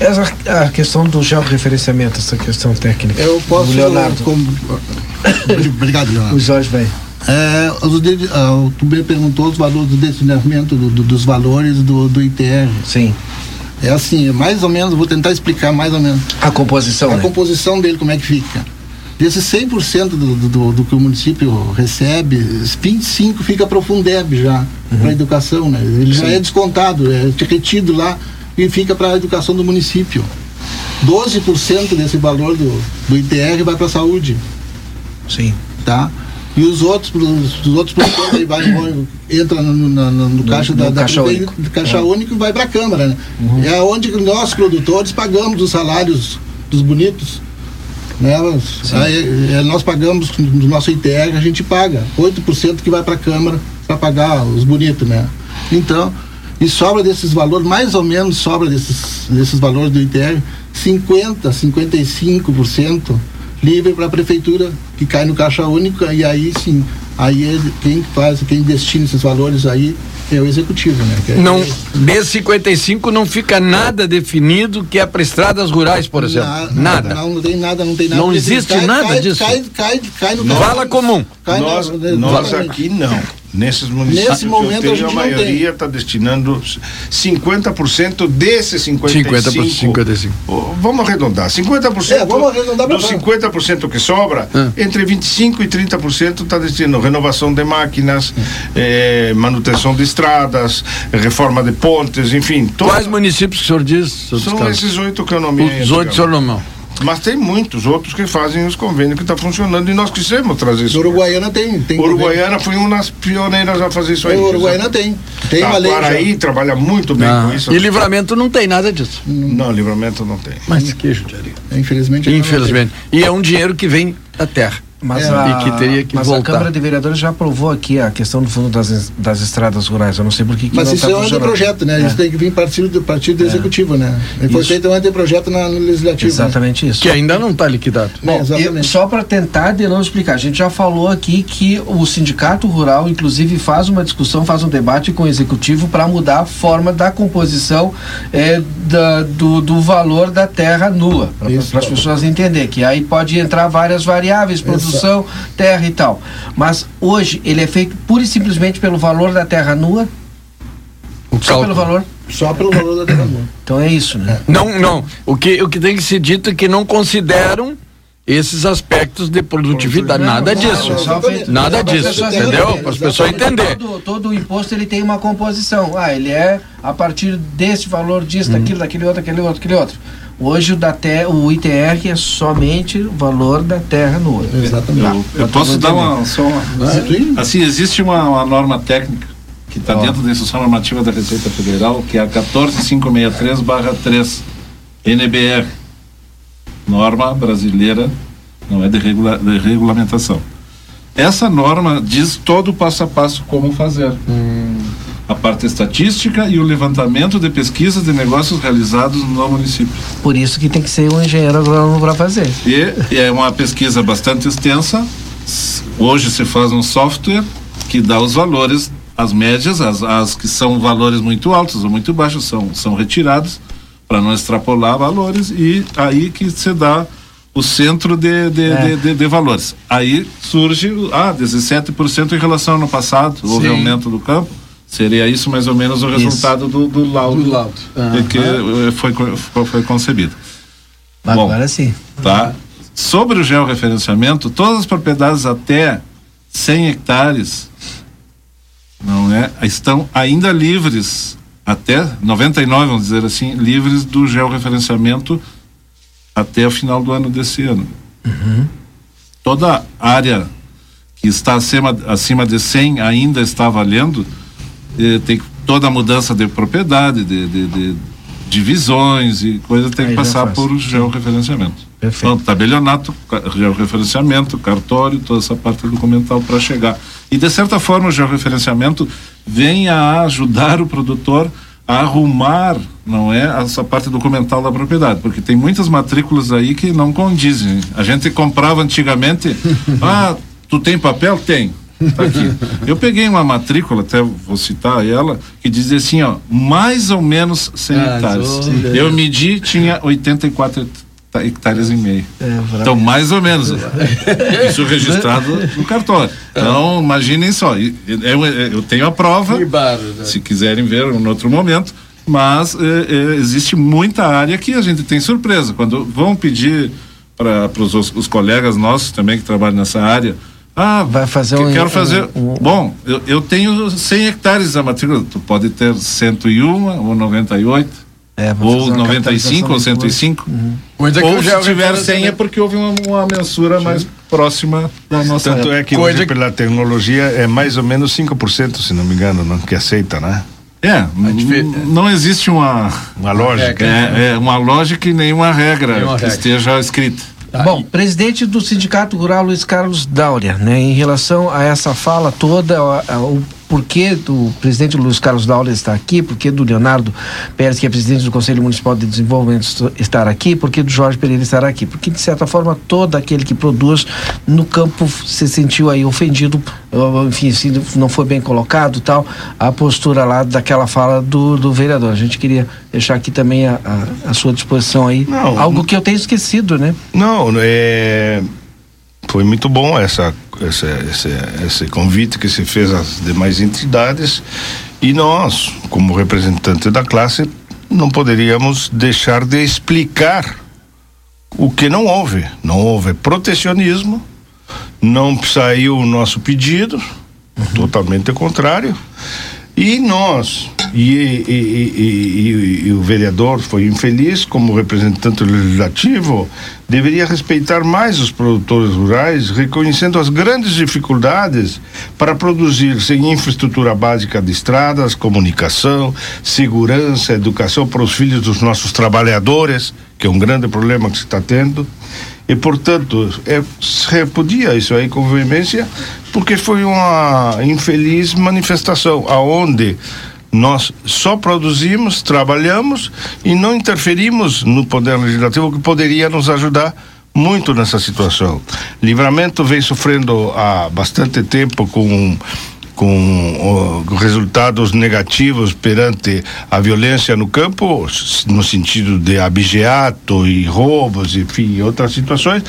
Essa a questão do georreferenciamento, essa questão técnica. Eu posso. O Leonardo. Obrigado, Leonardo. O Jorge vem. É, o tu bem perguntou os valores do destinamento do- do- dos valores do, do ITR. Sim. É assim, é mais ou menos, vou tentar explicar mais ou menos. A composição, A né? composição dele, como é que fica. Desses 100% do, do, do, do que o município recebe, 25% fica para o Fundeb já, para a educação, né? Ele já Sim. é descontado, é retido lá e fica para a educação do município. 12% desse valor do, do ITR vai para a saúde. Sim. Tá? E os outros, os outros produtores aí vai, entra no, no, no- no caixa da, da caixa único. do caixa É. único e vai para a Câmara, né? É onde nós, produtores, pagamos os salários dos bonitos. Né? Aí, é, nós pagamos no nosso ITR, a gente paga 8% que vai para a Câmara para pagar os bonitos, né? Então, e sobra desses valores, mais ou menos sobra desses, desses valores do ITR, 50, 55% livre para a prefeitura, que cai no caixa único, e aí sim, aí ele- quem faz, quem destina esses valores aí é o executivo, né? Que é- Não, desse 55 não fica nada definido que é para estradas rurais, por exemplo. Na- nada. Não, não tem nada, não tem nada. Não existe cai- nada cai- disso. Cai, cai, cai no Vala comum. Cai nós, na- nós aqui não. Nesses municípios Nesse momento que eu a tenho, gente não maioria está destinando 50% desses 55%. 50%, 55. Ô, Vamos arredondar. 50%. É, vamos arredondar Dos cá. 50% que sobra, Ah. entre 25% e 30% está destinando renovação de máquinas, eh, manutenção de estradas, reforma de pontes, enfim. toda- Quais municípios que o senhor diz? São esses oito que eu nomeei. Os oito, o senhor não. Mas tem muitos outros que fazem os convênios que está funcionando e nós quisemos trazer isso. Uruguaiana tem. tem Uruguaiana foi uma das pioneiras a fazer isso aí. O Uruguaiana tem. Tem a uma lei Guaraí trabalha muito bem Ah, com isso. E livramento não tem nada disso. Não, livramento não tem. Mas que judiaria. Infelizmente. Infelizmente. E é um dinheiro que vem da terra. Mas, É. a, E que teria que mas a voltar. Câmara de Vereadores já aprovou aqui a questão do fundo das, das estradas rurais. Eu não sei por que, Mas não isso tá é um anteprojeto, né? É. Isso tem que vir partido do partido É. executivo, né? E foi Isso. feito um anteprojeto na, no legislativo. Exatamente isso. Que ainda não está liquidado. Bom, eu- só para tentar de novo explicar, a gente já falou aqui que o sindicato rural, inclusive, faz uma discussão, faz um debate com o executivo para mudar a forma da composição eh, da- do, do valor da terra nua, para as pessoas entenderem que aí pode entrar várias variáveis, produção, terra e tal. Mas hoje ele é feito pura e simplesmente pelo valor da terra nua, só cálculo. pelo valor. Só pelo valor da terra nua. Então é isso, né? Não, não. O que, o que tem que ser dito é que não consideram esses aspectos de produtividade. Nada disso. Nada disso, entendeu? Para as pessoas entenderem. Todo, todo imposto ele tem uma composição. Ah, ele é a partir desse valor disso, daquilo, daquele outro, daquele outro, daquele outro. Hoje o, da te, o ITR é somente o valor da terra nua. Exatamente. Eu, eu posso dar uma, só uma. Assim, existe uma, uma norma técnica que está dentro da instrução normativa da Receita Federal, que é a 14563-3 NBR, norma brasileira, não é de, regula, de regulamentação. Essa norma diz todo o passo a passo como fazer. A parte estatística e o levantamento de pesquisas de negócios realizados no município. Por isso que tem que ser um engenheiro agrônomo para fazer. E, e é uma pesquisa bastante extensa. Hoje se faz um software que dá os valores, as médias, as, as que são valores muito altos ou muito baixos são, são retirados para não extrapolar valores e aí que se dá o centro de, de, É. de, de- de valores. Aí surge, ah, 17% em relação ao ano passado, houve Sim. aumento do campo. Seria isso mais ou menos o resultado do, do laudo, de que eh, foi, co- foi, foi concebido. Agora sim. Tá? Sobre o georreferenciamento, todas as propriedades até 100 hectares não é, estão ainda livres, até 99, vamos dizer assim, livres do georreferenciamento até o final do ano desse ano. Toda área que está acima, acima de 100 ainda está valendo, eh, tem toda a mudança de propriedade, de, de, de divisões e coisa tem Aí que passar por georreferenciamento. Então, tabelionato, georreferenciamento, cartório, toda essa parte documental para chegar. E de certa forma o georreferenciamento vem a ajudar o produtor a arrumar, não é, essa parte documental da propriedade, porque tem muitas matrículas aí que não condizem. A gente comprava antigamente, ah, tu tem papel? Tem. Tá aqui. Eu peguei uma matrícula, até vou citar ela, que dizia assim, ó, mais ou menos 100 Ah, hectares. sou- Eu medi, tinha 84 hecta- hectares e meio. É, Então, mais ou menos. Isso registrado no cartório. Então, imaginem só. Eu, eu tenho a prova, se quiserem ver em outro momento, mas eh, eh, existe muita área que a gente tem surpresa. Quando vão pedir para os, os colegas nossos também que trabalham nessa área, ah, vai fazer eu um- quero um- fazer. Bom, eu, eu tenho 100 hectares da matrícula. Tu pode ter 101 ou 98. vou ou fazer uma 95 ou capitalização depois. 105. Coisa que ou se tiver referenciamento- 100 é porque houve uma, uma mensura mais próxima da nossa Tanto é que hoje, pela tecnologia, é mais ou menos 5%, se não me engano, não, que aceita, né? É, n- não existe uma, uma lógica. É, é uma lógica e nenhuma regra Nenhuma que regra. esteja escrita. Bom, presidente do Sindicato Rural, Luiz Carlos Dáurea, né, em relação a essa fala toda, a- a- o porquê do presidente Luiz Carlos Dáurea estar aqui, porquê do Leonardo Pérez, que é presidente do Conselho Municipal de Desenvolvimento, estar aqui, porquê do Jorge Pereira estar aqui, porque de certa forma todo aquele que produz no campo se sentiu aí ofendido, enfim, se não foi bem colocado tal, a postura lá daquela fala do, do vereador. A gente queria deixar aqui também a, a, a sua disposição aí, algo que eu tenho esquecido, né? Não, é, foi muito bom essa, essa, esse, esse convite que se fez às demais entidades e nós, como representante da classe, não poderíamos deixar de explicar o que não houve. Não houve protecionismo, não saiu o nosso pedido, totalmente contrário. E nós, e, e- e- e- o vereador foi infeliz como representante legislativo, deveria respeitar mais os produtores rurais, reconhecendo as grandes dificuldades para produzir sem infraestrutura básica de estradas, comunicação, segurança, educação para os filhos dos nossos trabalhadores, que é um grande problema que se está tendo. E, portanto, é, se repudia isso aí com veemência, porque foi uma infeliz manifestação, aonde nós só produzimos, trabalhamos e não interferimos no poder legislativo que poderia nos ajudar muito nessa situação. Livramento vem sofrendo há bastante tempo com com resultados negativos perante a violência no campo, no sentido de abigeato e roubos, enfim, outras situações.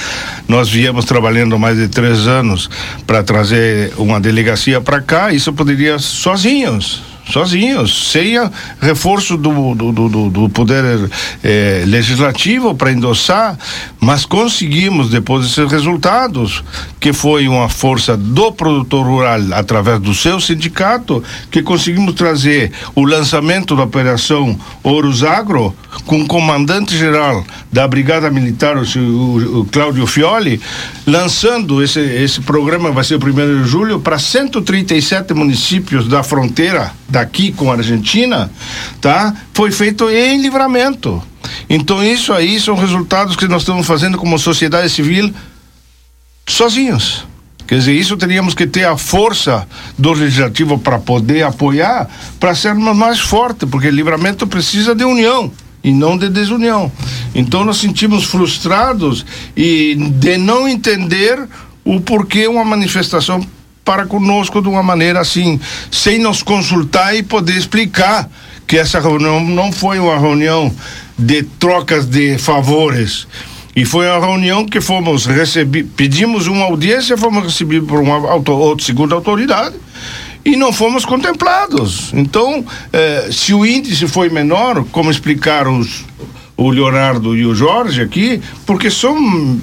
Nós viemos trabalhando mais de três anos para trazer uma delegacia para cá, isso poderia sozinhos, sozinhos, sem reforço do, do, do, do poder eh, legislativo para endossar, mas conseguimos depois desses resultados, que foi uma força do produtor rural através do seu sindicato, que conseguimos trazer o lançamento da operação Ouros Agro com o comandante geral da Brigada Militar, o, o, o Cláudio Fioli, lançando esse, esse programa, vai ser o primeiro de julho, para 137 municípios da fronteira daqui com a Argentina, tá? Foi feito em livramento. Então isso aí são resultados que nós estamos fazendo como sociedade civil sozinhos. Quer dizer, isso teríamos que ter a força do legislativo para poder apoiar, para sermos mais fortes, porque livramento precisa de união e não de desunião. Então nós sentimos frustrados e de não entender o porquê uma manifestação para conosco de uma maneira assim, sem nos consultar e poder explicar que essa reunião não foi uma reunião de trocas de favores. E foi uma reunião que fomos recebidos, pedimos uma audiência, fomos recebidos por uma auto, outra segunda autoridade e não fomos contemplados. Então, eh, se o índice foi menor, como explicaram os, o Leonardo e o Jorge aqui, porque são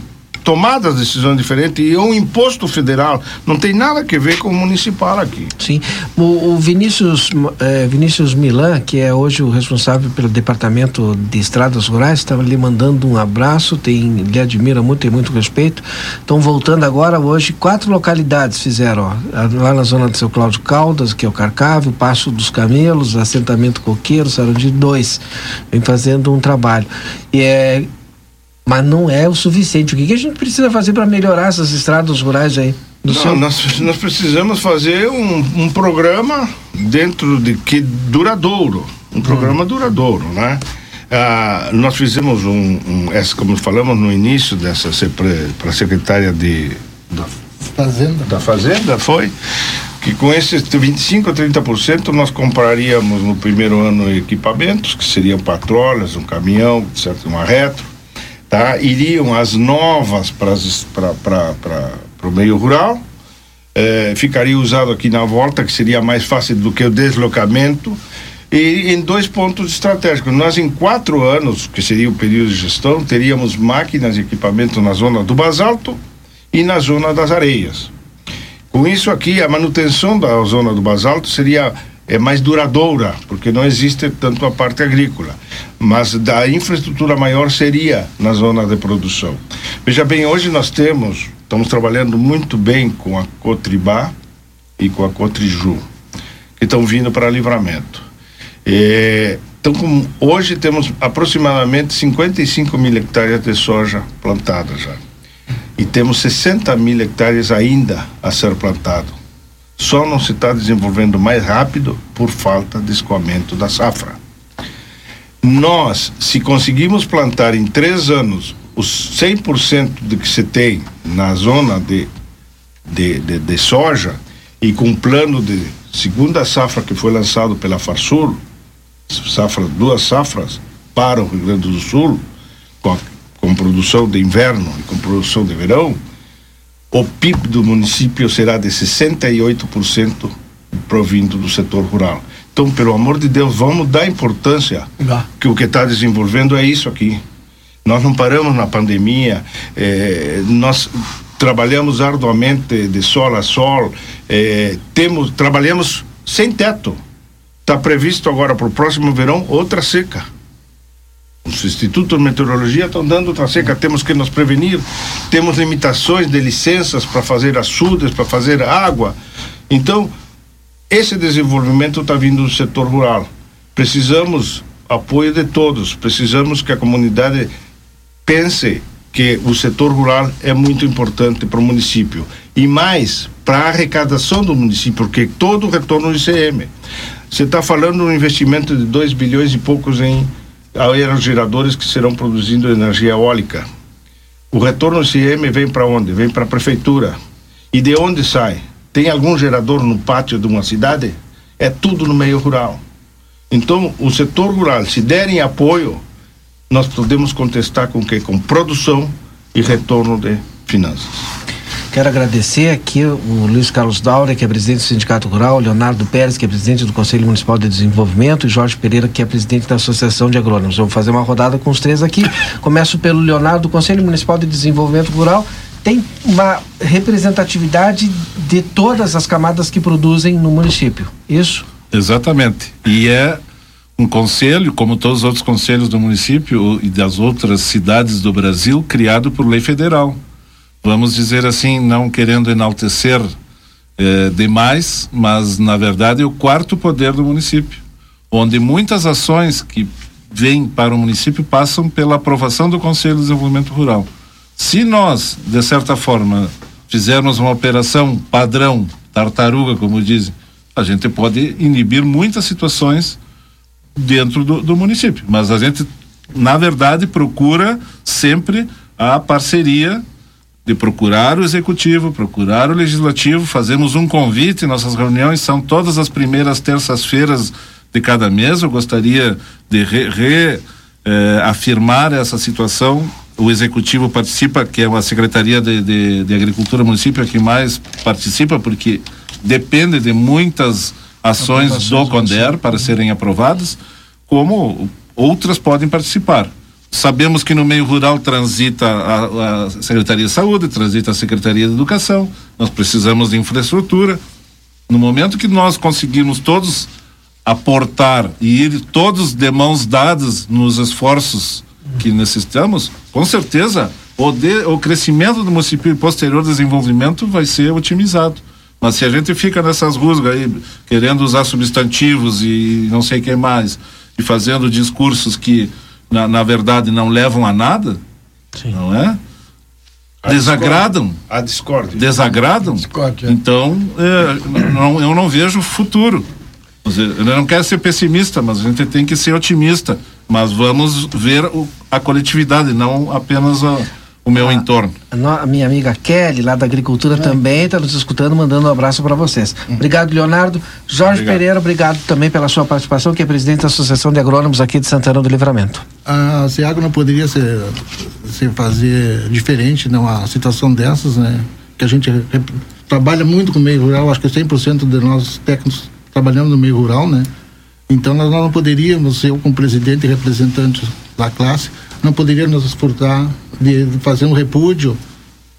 tomadas decisões diferentes e um imposto federal não tem nada a ver com o municipal aqui. Sim, o, o Vinícius eh, Vinícius Milan, que é hoje o responsável pelo departamento de estradas rurais, estava lhe mandando um abraço, tem lhe admira muito, tem muito respeito. Estão voltando agora hoje quatro localidades fizeram, ó, lá na zona do seu Cláudio Caldas, que é o Carcávio, Passo dos Camelos, assentamento Coqueiro, Sarandi dois, vem fazendo um trabalho. E é mas não é o suficiente. O que, que a gente precisa fazer para melhorar essas estradas rurais aí? Não, seu... nós, nós precisamos fazer um, um programa dentro de que duradouro, um programa hum. duradouro, né? Ah, nós fizemos um, um, essa, como falamos no início dessa para a secretária de da Fazenda. Da Fazenda foi que com esses 25 a 30% nós compraríamos no primeiro ano equipamentos, que seriam patrulhas, um caminhão, certo, uma retro, tá? iriam as novas para o meio rural, eh, ficaria usado aqui na volta, que seria mais fácil do que o deslocamento, e em dois pontos estratégicos. Nós, em quatro anos, que seria o período de gestão, teríamos máquinas e equipamentos na zona do basalto e na zona das areias. Com isso aqui, a manutenção da zona do basalto seria é mais duradoura, porque não existe tanto a parte agrícola. Mas da infraestrutura maior seria na zona de produção. Veja bem, hoje nós temos, estamos trabalhando muito bem com a Cotribá e com a Cotriju, que estão vindo para livramento. É, então, como hoje temos aproximadamente 55 mil hectares de soja plantadas já. E temos 60 mil hectares ainda a ser plantado só não se está desenvolvendo mais rápido por falta de escoamento da safra. Nós, se conseguimos plantar em três anos os 100% do que se tem na zona de, de, de, de soja e com plano de segunda safra que foi lançado pela Farsul, safra, duas safras para o Rio Grande do Sul, com, com produção de inverno e com produção de verão, o PIB do município será de 68% provindo do setor rural. Então, pelo amor de Deus, vamos dar importância que o que está desenvolvendo é isso aqui. Nós não paramos na pandemia, eh, nós trabalhamos arduamente de sol a sol, eh, temos, trabalhamos sem teto. Está previsto agora para o próximo verão outra seca. Os institutos de meteorologia estão dando outra seca, temos que nos prevenir, temos limitações de licenças para fazer açudes, para fazer água. Então, esse desenvolvimento está vindo do setor rural. Precisamos apoio de todos, precisamos que a comunidade pense que o setor rural é muito importante para o município e mais para a arrecadação do município, porque todo o retorno do ICM. Você está falando de um investimento de 2 bilhões e poucos em aerogeradores que serão produzindo energia eólica. O retorno CM vem para onde? Vem para a prefeitura. E de onde sai? Tem algum gerador no pátio de uma cidade? É tudo no meio rural. Então, o setor rural, se derem apoio, nós podemos contestar com que? Com produção e retorno de finanças. Quero agradecer aqui o Luiz Carlos Daura, que é presidente do Sindicato Rural, Leonardo Pérez, que é presidente do Conselho Municipal de Desenvolvimento, e Jorge Pereira, que é presidente da Associação de Agrônomos. Vamos fazer uma rodada com os três aqui. Começo pelo Leonardo, do Conselho Municipal de Desenvolvimento Rural. Tem uma representatividade de todas as camadas que produzem no município. Isso? Exatamente. E é um conselho, como todos os outros conselhos do município e das outras cidades do Brasil, criado por lei federal vamos dizer assim, não querendo enaltecer eh, demais, mas na verdade é o quarto poder do município, onde muitas ações que vêm para o município passam pela aprovação do Conselho de Desenvolvimento Rural. Se nós, de certa forma, fizermos uma operação padrão, tartaruga, como dizem, a gente pode inibir muitas situações dentro do, do município. Mas a gente, na verdade, procura sempre a parceria de procurar o executivo, procurar o legislativo, fazemos um convite, nossas reuniões são todas as primeiras terças-feiras de cada mês. Eu gostaria de reafirmar re, eh, essa situação. O executivo participa, que é a Secretaria de, de, de Agricultura Município que mais participa, porque depende de muitas ações do CONDER para serem aprovadas, como outras podem participar. Sabemos que no meio rural transita a, a, Secretaria de Saúde, transita a Secretaria de Educação, nós precisamos de infraestrutura. No momento que nós conseguirmos todos aportar e ir todos de mãos dadas nos esforços que necessitamos, com certeza o, de, o crescimento do município e posterior desenvolvimento vai ser otimizado. Mas se a gente fica nessas rusgas aí, querendo usar substantivos e não sei o que mais, e fazendo discursos que na, na verdade não levam a nada, Sim. não é? A desagradam. A discórdia. Desagradam. Discórdia. Então, é, não, eu não vejo futuro. Eu não quero ser pessimista, mas a gente tem que ser otimista. Mas vamos ver o, a coletividade, não apenas a, o meu a, entorno. A, a, minha amiga Kelly, lá da agricultura, é. também está nos escutando, mandando um abraço para vocês. Hum. Obrigado, Leonardo. Jorge obrigado. Pereira, obrigado também pela sua participação, que é presidente da Associação de Agrônomos aqui de Santana do Livramento. A SEAGO não poderia ser, ser fazer diferente numa situação dessas, né? Que a gente trabalha muito com o meio rural, acho que 100% de nós técnicos trabalhamos no meio rural, né? Então nós não poderíamos, eu como presidente e representante da classe, não poderia nos furtar de fazer um repúdio.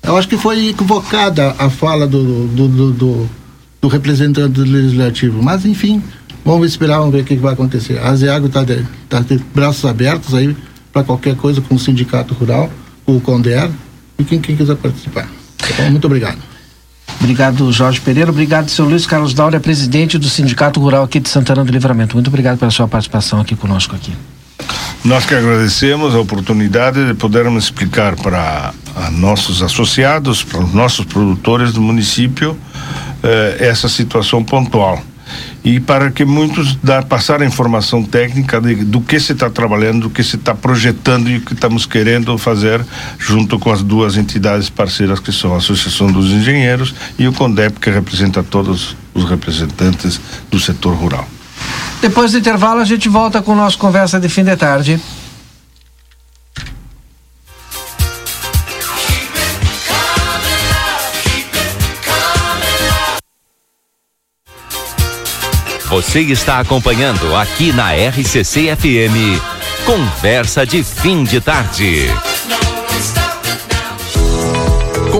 Eu acho que foi equivocada a fala do, do, do, do, do representante do legislativo, mas enfim, vamos esperar, vamos ver o que, vai acontecer. A Zeago está de, tá de braços abertos aí para qualquer coisa com o Sindicato Rural, o CONDER e quem, quem quiser participar. Então, muito obrigado. Obrigado, Jorge Pereira. Obrigado, seu Luiz Carlos Daura, presidente do Sindicato Rural aqui de Santana do Livramento. Muito obrigado pela sua participação aqui conosco aqui. Nós que agradecemos a oportunidade de podermos explicar para nossos associados, para os nossos produtores do município, eh, essa situação pontual. E para que muitos dar, passar a informação técnica de, do que se está trabalhando, do que se está projetando e o que estamos querendo fazer junto com as duas entidades parceiras que são a Associação dos Engenheiros e o CONDEP, que representa todos os representantes do setor rural. Depois do intervalo, a gente volta com o nosso conversa de fim de tarde. Você está acompanhando aqui na RCC FM. Conversa de fim de tarde.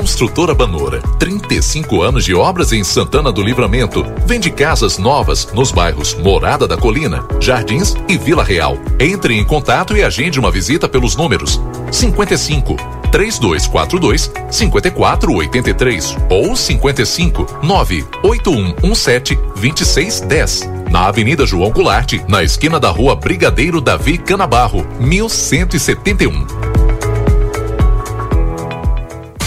Construtora Banora, 35 anos de obras em Santana do Livramento. Vende casas novas nos bairros Morada da Colina, Jardins e Vila Real. Entre em contato e agende uma visita pelos números 55 3242 5483 ou 55 98117 2610. Na Avenida João Goulart, na esquina da Rua Brigadeiro Davi Canabarro, 1171.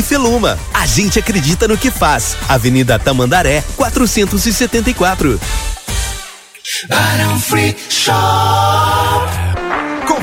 e Feluma. A gente acredita no que faz. Avenida Tamandaré, 474. Barão Free Shop.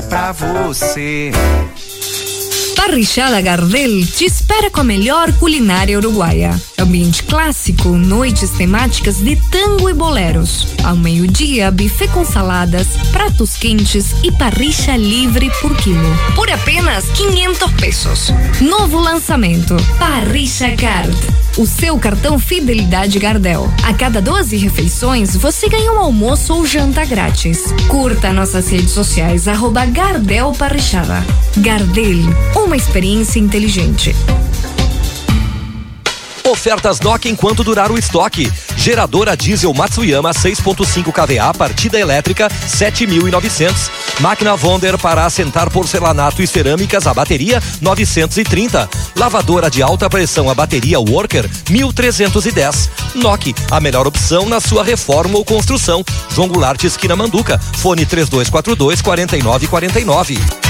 é pra você. Parrichada Gardel te espera com a melhor culinária uruguaia. Ambiente clássico, noites temáticas de tango e boleros. Ao meio-dia, buffet com saladas, pratos quentes e parricha livre por quilo. Por apenas 500 pesos. Novo lançamento: Parricha Card. O seu cartão Fidelidade Gardel. A cada 12 refeições, você ganha um almoço ou janta grátis. Curta nossas redes sociais, arroba Gardel Parrichada. Gardel, uma experiência inteligente. Ofertas DOC enquanto durar o estoque. Geradora diesel Matsuyama 6.5 kVA, partida elétrica 7.900. Máquina Wonder para assentar porcelanato e cerâmicas a bateria 930. Lavadora de alta pressão a bateria Worker 1310. NOC, a melhor opção na sua reforma ou construção. João Goulart esquina Manduca. Fone 3242 4949.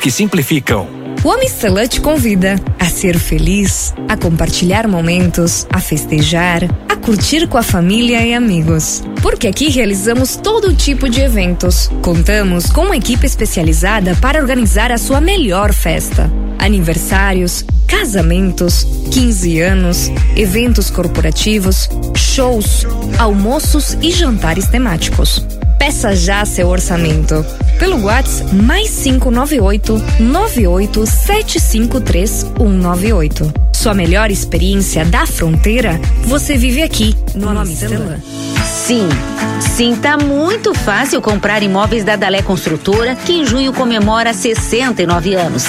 que simplificam. O Amistela te convida a ser feliz, a compartilhar momentos, a festejar, a curtir com a família e amigos. Porque aqui realizamos todo tipo de eventos. Contamos com uma equipe especializada para organizar a sua melhor festa. Aniversários, casamentos, 15 anos, eventos corporativos, shows, almoços e jantares temáticos. Peça já seu orçamento pelo WhatsApp mais 598 98 753 198. Sua melhor experiência da fronteira você vive aqui no Amistelã. Sim, sim, tá muito fácil comprar imóveis da Dalé Construtora, que em junho comemora 69 anos.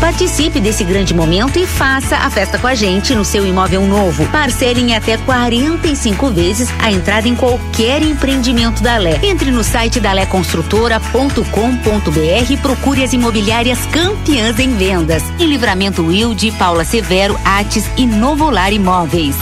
Participe desse grande momento e faça a festa com a gente no seu imóvel novo. Parcele em até 45 vezes a entrada em qualquer empreendimento da Lé. Entre no site daléconstrutora.com.br e procure as imobiliárias campeãs em vendas. Em Livramento Wilde, Paula Severo, Ates e Novolar Imóveis.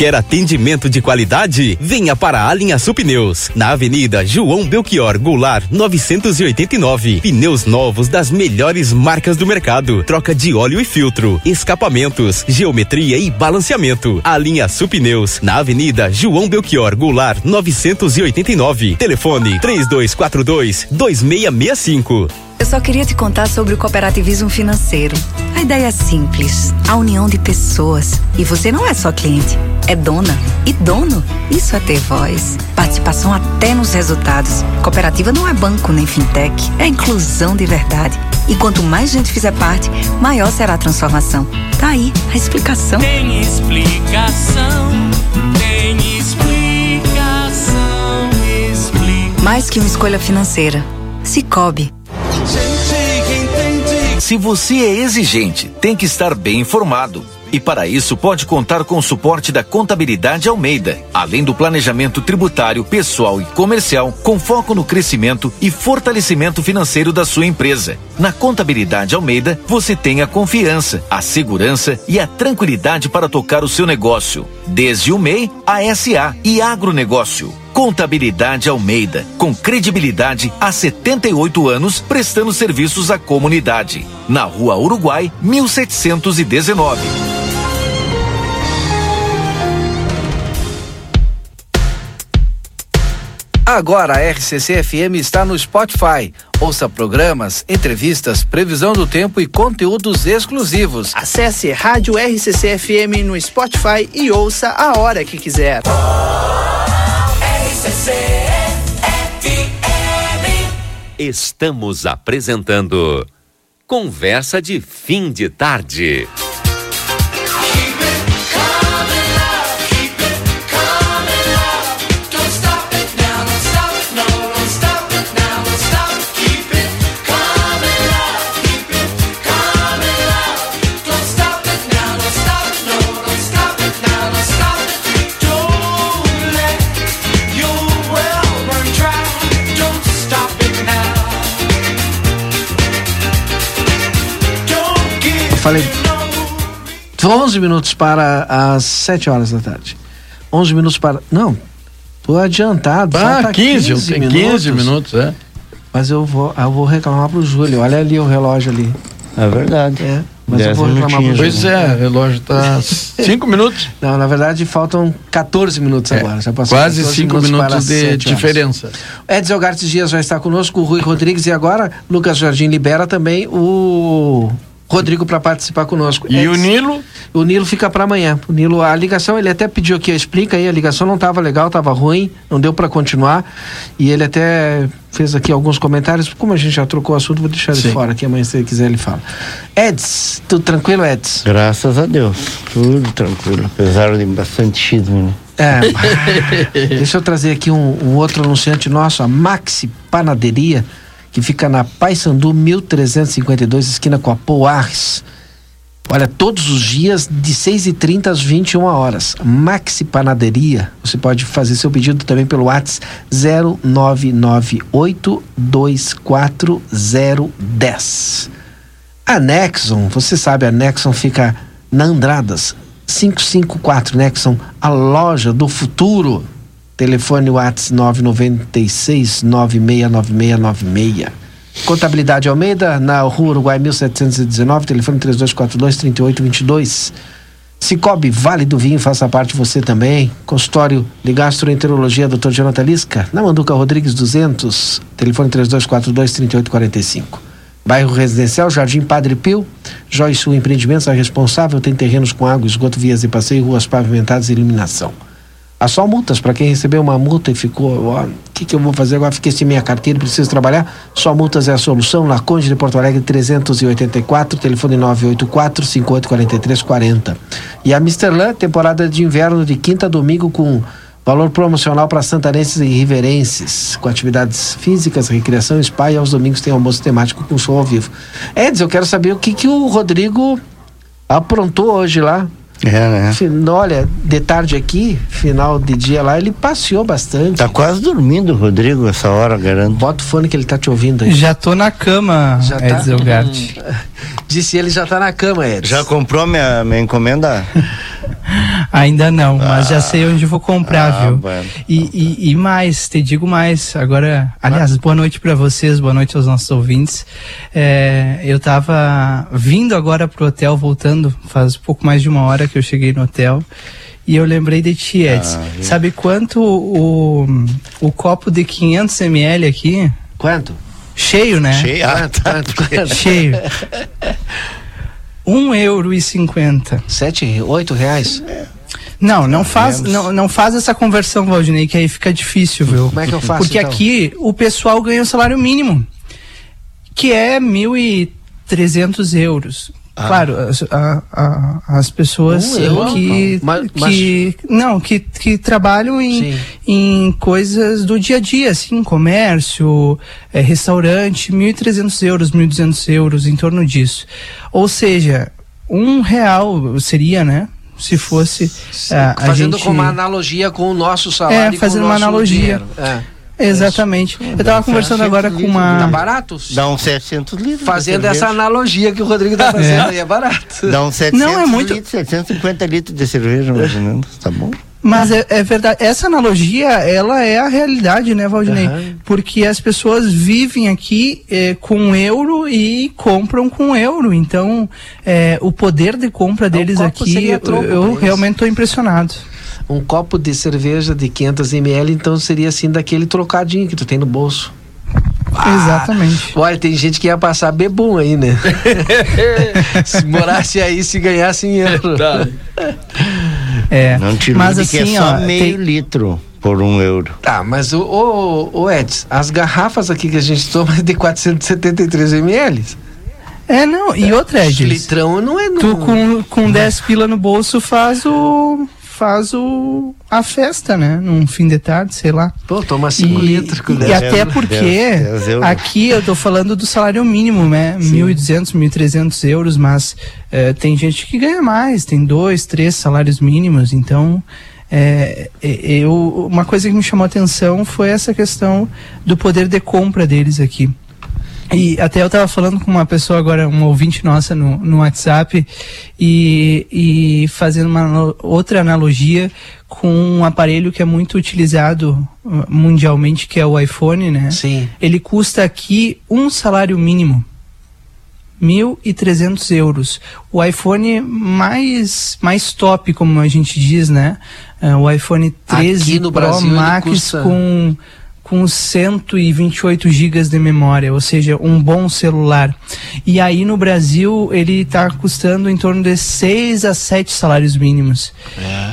Quer atendimento de qualidade? Venha para a Linha Sul Pneus, na Avenida João Belchior Goulart, 989. Pneus novos das melhores marcas do mercado. Troca de óleo e filtro, escapamentos, geometria e balanceamento. A Linha Sul Pneus, na Avenida João Belchior Goulart, 989. Telefone 3242 2665. Eu só queria te contar sobre o cooperativismo financeiro. A ideia é simples: a união de pessoas. E você não é só cliente, é dona. E dono, isso é ter voz. Participação até nos resultados. Cooperativa não é banco nem fintech, é inclusão de verdade. E quanto mais gente fizer parte, maior será a transformação. Tá aí a explicação. Tem explicação, tem explicação, explica. Mais que uma escolha financeira. Cicobi. Se você é exigente, tem que estar bem informado. E para isso pode contar com o suporte da Contabilidade Almeida, além do planejamento tributário, pessoal e comercial, com foco no crescimento e fortalecimento financeiro da sua empresa. Na Contabilidade Almeida, você tem a confiança, a segurança e a tranquilidade para tocar o seu negócio, desde o MEI, a SA e agronegócio. Contabilidade Almeida, com credibilidade há 78 anos, prestando serviços à comunidade. Na Rua Uruguai, 1719. Agora a RCC FM está no Spotify. Ouça programas, entrevistas, previsão do tempo e conteúdos exclusivos. Acesse Rádio RCC FM no Spotify e ouça a hora que quiser. Estamos apresentando Conversa de Fim de Tarde. Falei 11 minutos para as 7 horas da tarde. 11 minutos para. Não, tô adiantado. Ah, falta 15, tem 15 minutos, é. Mas eu vou, eu vou reclamar pro Júlio. Olha ali o relógio ali. É verdade. É. Mas eu vou reclamar pro Pois Júlio. é, o relógio tá 5 minutos. Não, na verdade faltam 14 minutos É, agora. Já passou quase 14 cinco minutos para as de 7 horas. diferença. Edson Gartes Dias vai estar conosco, o Rui Rodrigues e agora Lucas Jardim libera também o Rodrigo para participar conosco. E o Nilo? O Nilo fica para amanhã. O Nilo, a ligação, ele até pediu aqui, explica aí, a ligação não estava legal, estava ruim, não deu para continuar. E ele até fez aqui alguns comentários. Como a gente já trocou o assunto, vou deixar ele Sim. fora aqui, amanhã se ele quiser ele fala. Eds, tudo tranquilo, Eds? Graças a Deus, tudo tranquilo, apesar de bastante chisme, né? É, deixa eu trazer aqui um, um outro anunciante nosso, a Maxi Panaderia, que fica na Paysandu 1352, esquina com a Poares. Olha, todos os dias, de 6h30 às 21 horas. Maxi Panaderia. Você pode fazer seu pedido também pelo WhatsApp 0998240010. A Nexon, você sabe, a Nexon fica na Andradas 554 Nexon, a loja do futuro. Telefone WhatsApp 996 969696. Contabilidade Almeida, na Rua Uruguai 1719, telefone 3242 3822. Cicobi, Vale do Vinho, faça parte você também. Consultório de Gastroenterologia, Dr. Jonathan Lisca, na Manduca Rodrigues 200, telefone 3242 3845. Bairro Residencial, Jardim Padre Pio, Joy Sul Empreendimentos, a responsável tem terrenos com água, esgoto, vias de passeio, ruas pavimentadas e iluminação. Há só multas para quem recebeu uma multa e ficou, o que, que eu vou fazer agora? Fiquei sem minha carteira, preciso trabalhar. Só multas é a solução. Na Conde de Porto Alegre 384, telefone 984 5843 40. E a Misterlan, temporada de inverno de quinta a domingo com valor promocional para santarenses e riverenses, com atividades físicas, recreação, spa e aos domingos tem almoço temático com show ao vivo. Edson, eu quero saber o que, que o Rodrigo aprontou hoje lá. É, né? Olha, de tarde aqui, final de dia lá, ele passeou bastante. Tá quase dormindo, Rodrigo, essa hora, garanto. Bota o fone que ele tá te ouvindo aí. Já tô na cama, Já tá? Edson Gart. Disse ele já tá na cama, Edson. Já comprou minha, minha encomenda? Ainda não, mas já sei onde vou comprar, Ah, viu? bueno. E, e, e mais, te digo mais. Agora, aliás, boa noite para vocês, boa noite aos nossos ouvintes. É, eu tava vindo agora pro hotel, voltando, faz pouco mais de uma hora que eu cheguei no hotel. E eu lembrei de ti, Edson. Ah? Sabe quanto o, o copo de 500 ml aqui? Quanto? Cheio, né? Cheio? Ah, tá. Cheio. Um euro e cinquenta. Sete, oito reais? Não, não faz, não, não faz essa conversão, Valdinei, que aí fica difícil, viu? Como é que eu faço, Porque então? aqui o pessoal ganha o salário mínimo, que é mil e 300 euros. Ah. Claro, as, a- a- as pessoas euro, que, então. Mas- que não que, que trabalham em, em coisas do dia a dia, assim, comércio, eh, restaurante, 1.300 euros, 1.200 euros, em torno disso. Ou seja, um real seria, né? Se fosse ah, a fazendo gente... com uma analogia com o nosso salário. É, fazendo uma analogia. É. Exatamente. Eu tava conversando agora com uma. Tá barato? Dá uns 700 litros. Fazendo essa analogia que o Rodrigo tá fazendo aí, é barato. Dá uns 700 Não, é muito- litros, 750 litros de cerveja, mais ou menos. Tá bom? Mas é, é verdade, essa analogia, ela é a realidade, né, Valdinei? Aham. Porque as pessoas vivem aqui eh, com euro e compram com euro. Então, eh, o poder de compra deles copo aqui, eu, eu realmente estou impressionado. Um copo de cerveja de 500 ml, então seria assim daquele trocadinho que tu tem no bolso. Exatamente. Olha, tem gente que ia passar bebum aí, né? se morasse aí, se ganhasse em euro. É, Não te mas é assim, só ó, meio tem- litro por um euro. Tá, mas o, o, o Eds, as garrafas aqui que a gente toma é de 473 ml. É, não, e outra, Edis, Litrão não é... Tu com, com 10 pila no bolso faz o... faz o... a festa, né? Num fim de tarde, sei lá. Pô, toma 5 litros com E 10 até porque 10 10 euros. aqui eu tô falando do salário mínimo, né? 1.200, 1.300 euros, mas eh, tem gente que ganha mais, tem dois, três salários mínimos, então é, é, eu, uma coisa que me chamou a atenção foi essa questão do poder de compra deles aqui. E até eu estava falando com uma pessoa agora, uma ouvinte nossa no, no WhatsApp, e, e fazendo uma outra analogia com um aparelho que é muito utilizado uh, mundialmente, que é o iPhone, né? Sim. Ele custa aqui um salário mínimo. 1.300 euros. O iPhone mais, mais top, como a gente diz, né? Uh, o iPhone 13 Aqui no Pro Brasil Max custa- com com 128 gigas de memória, ou seja, um bom celular. E aí no Brasil ele está custando em torno de 6 a 7 salários mínimos.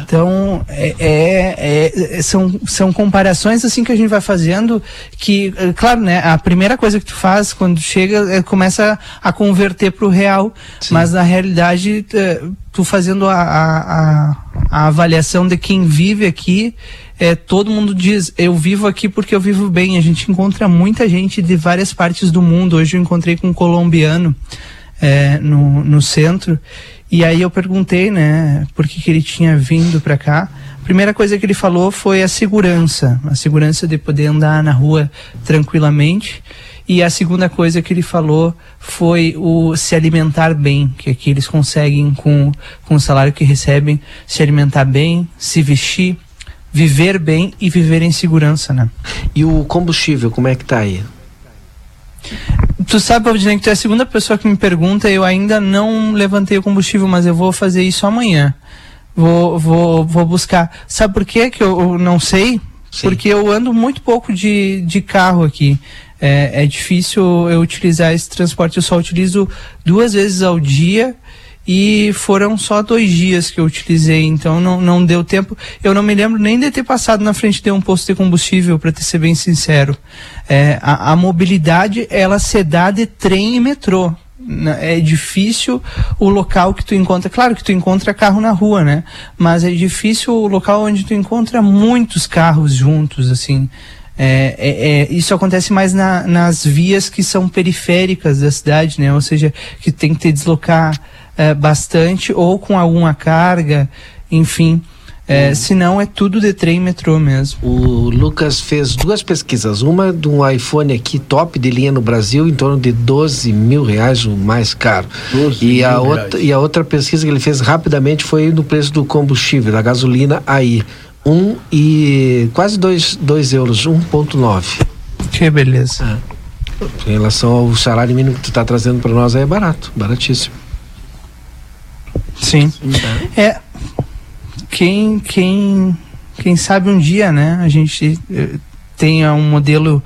Então, é, é- é- são, são comparações assim que a gente vai fazendo que, é, claro, né, a primeira coisa que tu faz quando chega é começa a converter para o real, mas na realidade é, tu fazendo a, a, a, a avaliação de quem vive aqui, é, todo mundo diz, eu vivo aqui porque eu vivo bem. A gente encontra muita gente de várias partes do mundo. Hoje eu encontrei com um colombiano é, no, no centro. E aí eu perguntei, né, por que, que ele tinha vindo para cá. A primeira coisa que ele falou foi a segurança, a segurança de poder andar na rua tranquilamente. E a segunda coisa que ele falou foi o se alimentar bem, que aqui eles conseguem com, com o salário que recebem se alimentar bem, se vestir, viver bem e viver em segurança, né? E o combustível, como é que tá aí? Tu sabe, Valdinei, que tu é a segunda pessoa que me pergunta, eu ainda não levantei o combustível, mas eu vou fazer isso amanhã. Vou, vou, vou buscar. Sabe por quê que eu, eu não sei? Porque eu ando muito pouco de, de carro aqui. É, é difícil eu utilizar esse transporte. Eu só utilizo duas vezes ao dia e foram só dois dias que eu utilizei, então não, não deu tempo. Eu não me lembro nem de ter passado na frente de um posto de combustível, para ser bem sincero. É, a, a mobilidade, ela se dá de trem e metrô. É difícil o local que tu encontra. Claro que tu encontra carro na rua, né? Mas é difícil o local onde tu encontra muitos carros juntos, assim. É, é- é- isso acontece mais na- nas vias que são periféricas da cidade, né? Ou seja, que tem que te deslocar é, bastante ou com alguma carga, enfim. É, Se não, é tudo de trem e metrô mesmo. O Lucas fez duas pesquisas. Uma de um iPhone aqui top de linha no Brasil, em torno de 12 mil reais, o mais caro. E a, outra, e a outra pesquisa que ele fez rapidamente foi no preço do combustível, da gasolina aí. Um e quase dois, dois euros, 1,9. Que beleza. Em relação ao salário mínimo que tu está trazendo para nós aí é barato, baratíssimo. Sim. É. Quem, quem, quem sabe um dia, né, a gente eh, tenha um modelo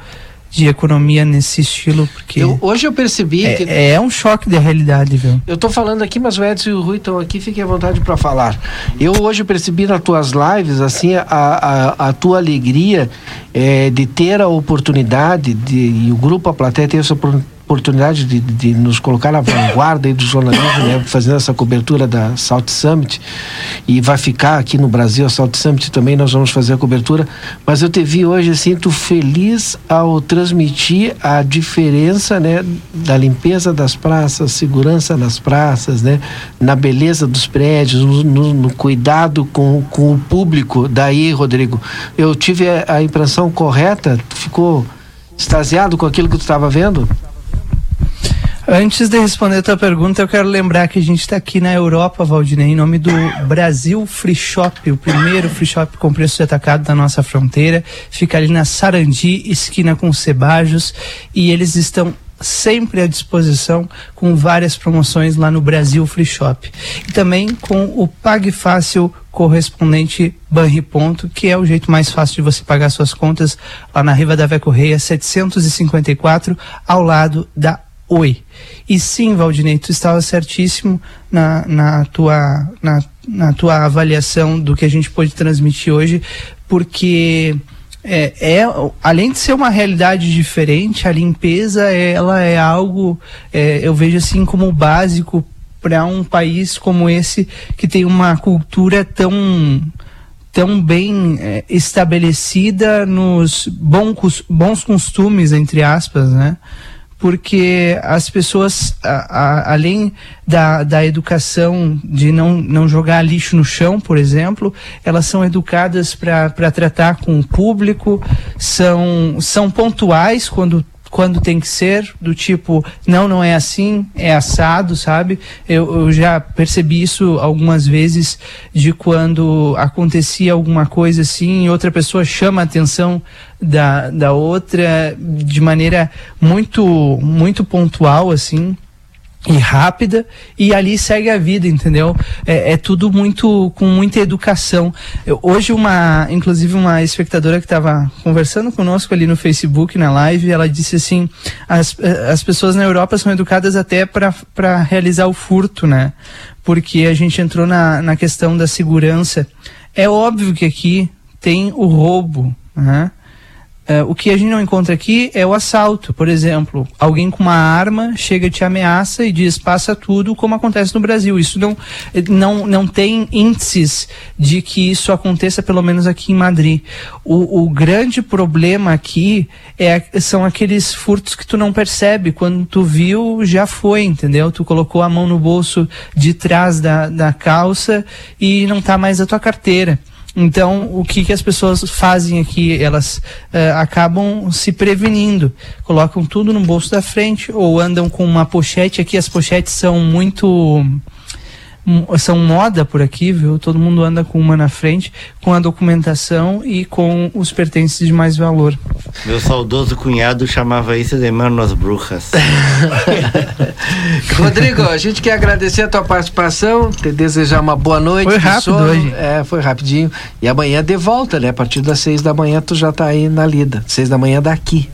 de economia nesse estilo, porque Eu- hoje eu percebi é, que. é um choque de realidade, viu? Eu tô falando aqui, mas o Edson e o Rui estão aqui, fiquem à vontade para falar. Eu hoje percebi nas tuas lives, assim, a, a, a tua alegria eh, de ter a oportunidade, de, e o grupo A Plateia ter essa opor- oportunidade de, de nos colocar na vanguarda do jornalismo, né, fazendo essa cobertura da Salt Summit e vai ficar aqui no Brasil a Salt Summit também nós vamos fazer a cobertura, mas eu te vi hoje tu feliz ao transmitir a diferença, né, da limpeza das praças, segurança nas praças, né, na beleza dos prédios, no, no, no cuidado com, com o público. Daí, Rodrigo, eu tive a, a impressão correta, ficou extasiado com aquilo que tu estava vendo? Antes de responder a tua pergunta, eu quero lembrar que a gente está aqui na Europa, Valdinei, em nome do Brasil Free Shop, o primeiro free shop com preço atacado da nossa fronteira. Fica ali na Sarandi, esquina com Cebajos, e eles estão sempre à disposição com várias promoções lá no Brasil Free Shop. E também com o Pague Fácil correspondente Banri Ponto, que é o jeito mais fácil de você pagar suas contas lá na Riva da Vé Correia 754, ao lado da Oi. E sim, Valdinei, tu estava certíssimo na, na, tua, na, na tua avaliação do que a gente pôde transmitir hoje, porque é, é, além de ser uma realidade diferente, a limpeza ela é algo, é, eu vejo assim como básico para um país como esse que tem uma cultura tão tão bem é, estabelecida nos bons, bons costumes entre aspas, né? Porque as pessoas, a, a, além da, da educação de não, não jogar lixo no chão, por exemplo, elas são educadas para tratar com o público, são, são pontuais quando quando tem que ser, do tipo, não, não é assim, é assado, sabe? Eu, eu já percebi isso algumas vezes de quando acontecia alguma coisa assim e outra pessoa chama a atenção da, da outra de maneira muito, muito pontual, assim e rápida e ali segue a vida, entendeu? É, é tudo muito com muita educação. Eu, hoje uma, inclusive uma espectadora que estava conversando conosco ali no Facebook na live, ela disse assim: as, as pessoas na Europa são educadas até para realizar o furto, né? Porque a gente entrou na, na questão da segurança. É óbvio que aqui tem o roubo, né? Uh, o que a gente não encontra aqui é o assalto. Por exemplo, alguém com uma arma chega, te ameaça e diz passa tudo, como acontece no Brasil. Isso não, não, não tem índices de que isso aconteça, pelo menos aqui em Madrid. O, o grande problema aqui é, são aqueles furtos que tu não percebe. Quando tu viu, já foi, entendeu? Tu colocou a mão no bolso de trás da, da calça e não está mais a tua carteira. Então, o que, que as pessoas fazem aqui? Elas uh, acabam se prevenindo, colocam tudo no bolso da frente ou andam com uma pochete. Aqui as pochetes são muito são moda por aqui, viu? Todo mundo anda com uma na frente, com a documentação e com os pertences de mais valor. Meu saudoso cunhado chamava isso de manos brujas. Rodrigo, a gente quer agradecer a tua participação, te desejar uma boa noite. Foi rápido sono. hoje. É, foi rapidinho. E amanhã de volta, né? A partir das seis da manhã tu já tá aí na lida. Seis da manhã daqui.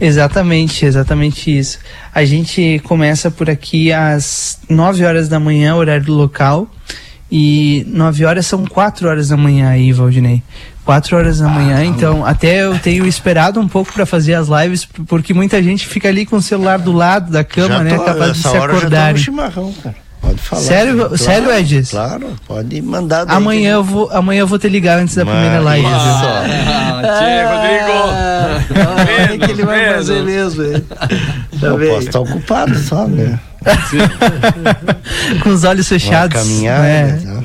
Exatamente, exatamente isso. A gente começa por aqui às 9 horas da manhã, horário local. E 9 horas são 4 horas da manhã aí, Valdinei. 4 horas da manhã, ah, então até eu tenho esperado um pouco para fazer as lives, porque muita gente fica ali com o celular do lado da cama, né? Capaz de se acordar. chimarrão, cara. Pode falar. Sério, claro, sério, Edis? Claro, pode mandar. Amanhã eu vou, amanhã eu vou te ligar antes da Mas, primeira live. Ah, ah, Rodrigo. Ah, que ele vai fazer mesmo. Eu posso estar ocupado só, né? Com os olhos fechados. Caminhar. É. Né?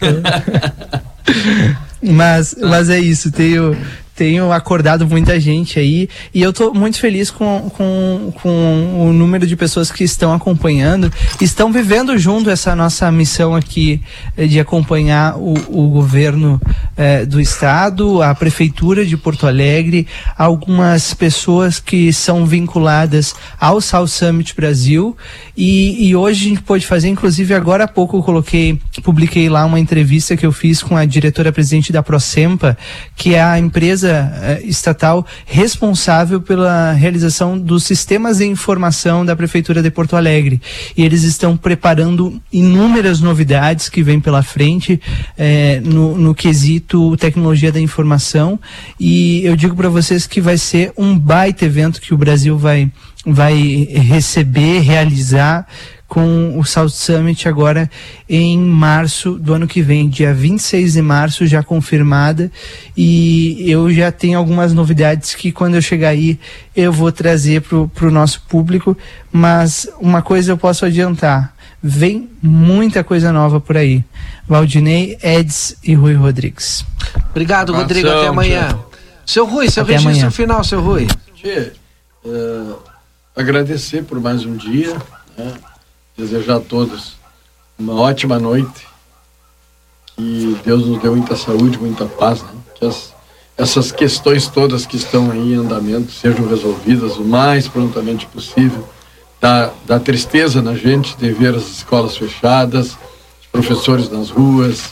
mas, mas é isso. Tenho, tenho acordado muita gente aí e eu estou muito feliz com, com, com o número de pessoas que estão acompanhando, estão vivendo junto essa nossa missão aqui eh, de acompanhar o, o governo eh, do estado, a prefeitura de Porto Alegre, algumas pessoas que são vinculadas ao South Summit Brasil e, e hoje a gente pode fazer, inclusive agora há pouco eu coloquei, publiquei lá uma entrevista que eu fiz com a diretora presidente da Procempa, que é a empresa empresa eh, estatal responsável pela realização dos sistemas de informação da Prefeitura de Porto Alegre. E eles estão preparando inúmeras novidades que vêm pela frente eh, no, no quesito tecnologia da informação. E eu digo para vocês que vai ser um baita evento que o Brasil vai vai receber, realizar com o South Summit agora em março do ano que vem, dia 26 de março, já confirmada. E eu já tenho algumas novidades que quando eu chegar aí eu vou trazer para o nosso público. Mas uma coisa eu posso adiantar: vem muita coisa nova por aí. Valdinei, Eds e Rui Rodrigues. Obrigado, Rodrigo. Até amanhã. Seu Rui, seu Até registro amanhã. final, seu Rui. Tchê, eh, agradecer por mais um dia, né? Desejar a todos uma ótima noite, que Deus nos dê muita saúde, muita paz, né? que as- essas questões todas que estão aí em andamento sejam resolvidas o mais prontamente possível. Dá, dá tristeza na gente de ver as escolas fechadas, os professores nas ruas,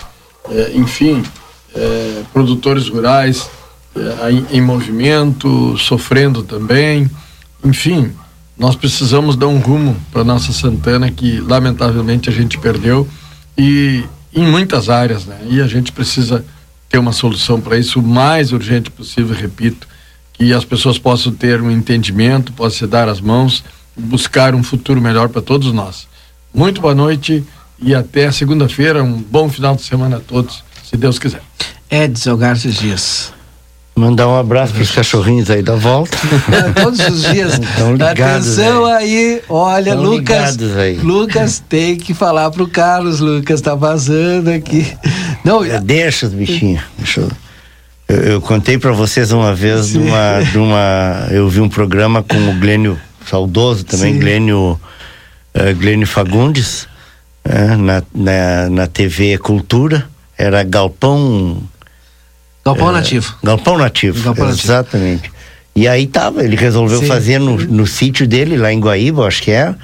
eh, enfim, eh, produtores rurais eh, em, em movimento, sofrendo também. Enfim, nós precisamos dar um rumo para nossa Santana que lamentavelmente a gente perdeu e em muitas áreas, né? E a gente precisa ter uma solução para isso o mais urgente possível, repito, que as pessoas possam ter um entendimento, possam se dar as mãos, buscar um futuro melhor para todos nós. Muito boa noite e até segunda-feira, um bom final de semana a todos, se Deus quiser. Edson Garces Dias. Mandar um abraço para os cachorrinhos aí da volta. Todos os dias. Estão ligados Atenção aí, olha, Lucas. ligados. Lucas tem que falar pro Carlos, Lucas, tá vazando aqui. Não, Deixa os bichinhos. Deixa eu... Eu, eu contei para vocês uma vez de uma, de uma. Eu vi um programa com o Glênio, saudoso também, Sim. Glênio, eh, Glênio Fagundes, eh, na, na, na TV Cultura. Era Galpão. Galpão eh, Nativo. Galpão Nativo. Galpão Nativo. exatamente. E aí tava, ele resolveu Sim. fazer no, no sítio dele, lá em Guaíba, acho que era.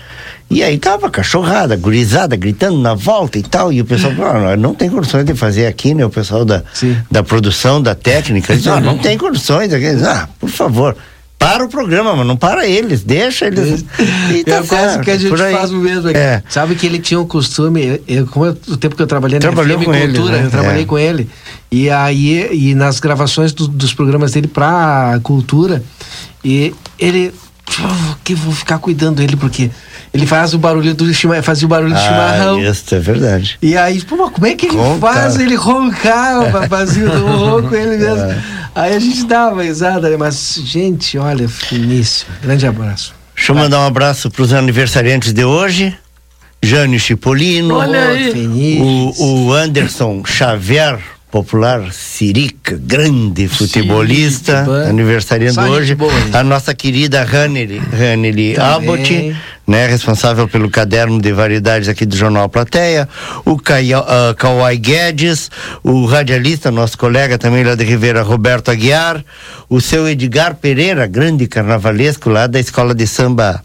E aí tava cachorrada, gurizada, gritando na volta e tal. E o pessoal falou, ah, não tem condições de fazer aqui, né? O pessoal da, da produção, da técnica. Eles, ah, não tem condições. Ah, por favor, para o programa, mas não para eles, deixa eles. E tá quase certo, que a gente faz o mesmo aqui. É. Sabe que ele tinha um costume, eu, como eu- o tempo que eu trabalhei na Trabalhou FM com ele, Cultura, né? eu trabalhei É. com ele. E aí, e nas gravações do- dos programas dele pra cultura, e ele. "Oh, que vou ficar cuidando dele, porque ele faz o barulho do chimarrão, fazia o barulho do chimarrão. Ah, isso é verdade. E aí, pô, como é que ele Ronca. faz ele roncar, o papazinho do ronco, ele mesmo. É. Aí a gente uma risada, mas, gente, olha, finíssimo. Grande abraço. Deixa eu mandar um abraço para os aniversariantes de hoje. Jânio Chipolino. O, o Anderson Xavier, popular Sirica, grande futebolista, aniversariando hoje. A nossa querida Haneli. Abbott, né, responsável pelo caderno de variedades aqui do Jornal Plateia. O ah, Kawai Guedes, o radialista, nosso colega também lá de Ribeira, Roberto Aguiar. O seu Edgar Pereira, grande carnavalesco lá da Escola de Samba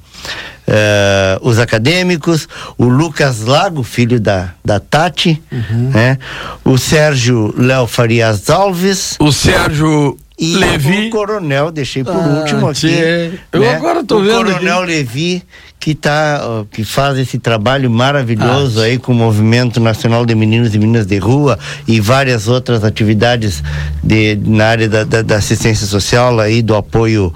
eh, os acadêmicos, o Lucas Lago, filho da, da Tati, Uhum. né? o Sérgio Léo Farias Alves. O Sérgio e Levi. o Coronel, deixei por Ah, último aqui. tchê. Eu né? agora tô o vendo Coronel aqui. Levi, que, tá, que faz esse trabalho maravilhoso Ah, aí com o Movimento Nacional de Meninos e Meninas de Rua e várias outras atividades de, na área da, da- da assistência social aí, do apoio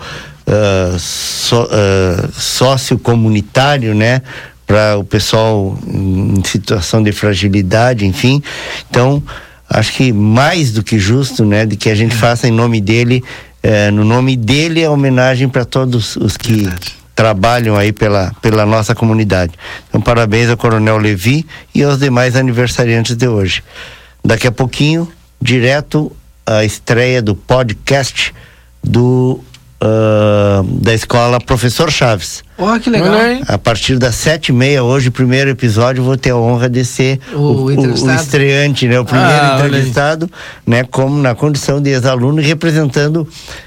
so- ah, sociocomunitário, né? Para o pessoal em situação de fragilidade, enfim. Então, acho que mais do que justo, né? De que a gente faça em nome dele, eh, no nome dele, a homenagem para todos os que trabalham aí pela, pela nossa comunidade. Então, parabéns ao Coronel Levi e aos demais aniversariantes de hoje. Daqui a pouquinho, direto a estreia do podcast do ah, da escola Professor Chaves. Ó, que legal. Olha aí. A partir das sete e meia, hoje, primeiro episódio, vou ter a honra de ser O o, entrevistado. estreante, né? O primeiro Ah, olha aí. entrevistado, né? Como na condição de ex-aluno e representando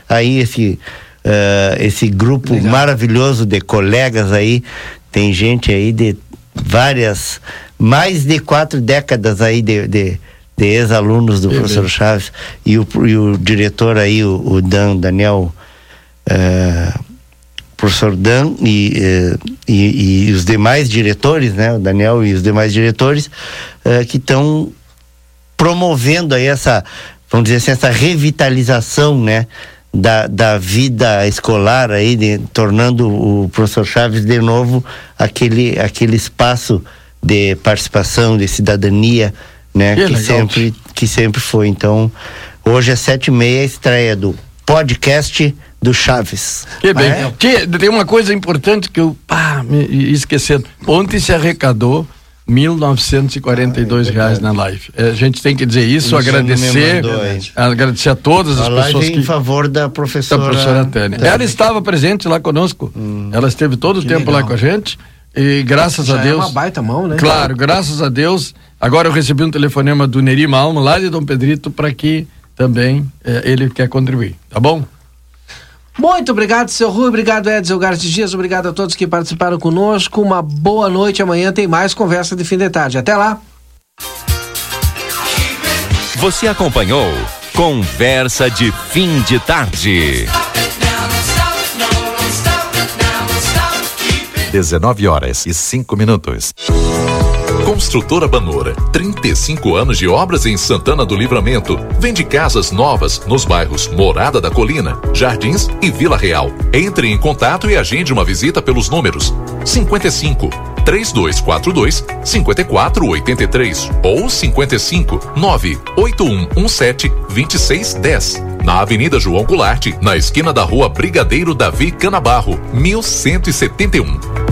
aí esse, eh, esse grupo maravilhoso de colegas aí. Tem gente aí de várias, mais de quatro décadas aí de, de, de ex-alunos do professor Chaves e o, e o diretor aí, o, o Dan, Daniel eh, professor Dan e, eh, e, e os demais diretores, né, o Daniel e os demais diretores, eh, que estão promovendo aí essa, vamos dizer assim, essa revitalização, né, da, da vida escolar aí, de, tornando o professor Chaves de novo aquele, aquele espaço de participação, de cidadania, né? Que Que, sempre, que sempre foi. Então, hoje é sete e meia, estreia do podcast do Chaves. Que bem. É? Tia, tem uma coisa importante que eu pá, me esquecendo. Ontem se arrecadou 1.942 reais na live. É, a gente tem que dizer isso, Isso agradecer, mandou aí. agradecer a todas as A live pessoas em que favor da da professora, professora Tânia. Tânia. Ela estava presente lá conosco. Ela esteve todo o Que tempo lá legal. com a gente. E graças Já a é Deus. uma baita mão, né? Claro, graças a Deus. Agora eu recebi um telefonema do Neri Malmo, lá de Dom Pedrito, para que também eh, ele quer contribuir. Tá bom? Muito obrigado, seu Rui. Obrigado, Edson Gartes Dias. Obrigado a todos que participaram conosco. Uma boa noite. Amanhã tem mais conversa de fim de tarde. Até lá. Você acompanhou Conversa de Fim de Tarde. 19 horas e 5 minutos. Construtora Banora, 35 anos de obras em Santana do Livramento. Vende casas novas nos bairros Morada da Colina, Jardins e Vila Real. Entre em contato e agende uma visita pelos números 55 3242 5483 ou 55 98117 2610. Na Avenida João Goulart, na esquina da Rua Brigadeiro Davi Canabarro, 1171.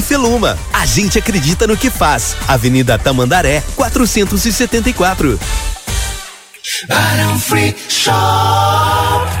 Feluma. A gente acredita no que faz. Avenida Tamandaré, 474. Barão Free Shop.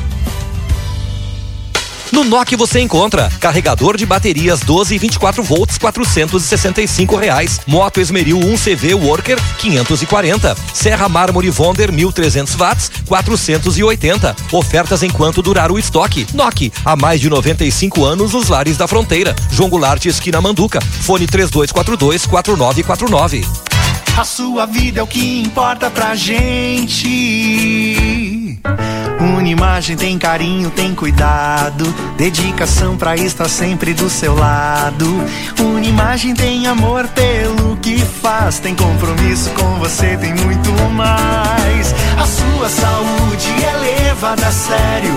No NOC você encontra carregador de baterias 12 e 24 volts 465 reais, moto Esmeril 1 CV Worker 540, Serra Mármore Vonder 1300 watts 480. Ofertas enquanto durar o estoque. NOC há mais de 95 anos nos lares da fronteira. João Goulart esquina Manduca. Fone 3242 4949. A sua vida é o que importa pra gente. Unimagem tem carinho, tem cuidado, dedicação pra estar sempre do seu lado. Unimagem tem amor pelo que faz, tem compromisso com você, tem muito mais. A sua saúde é levada a sério,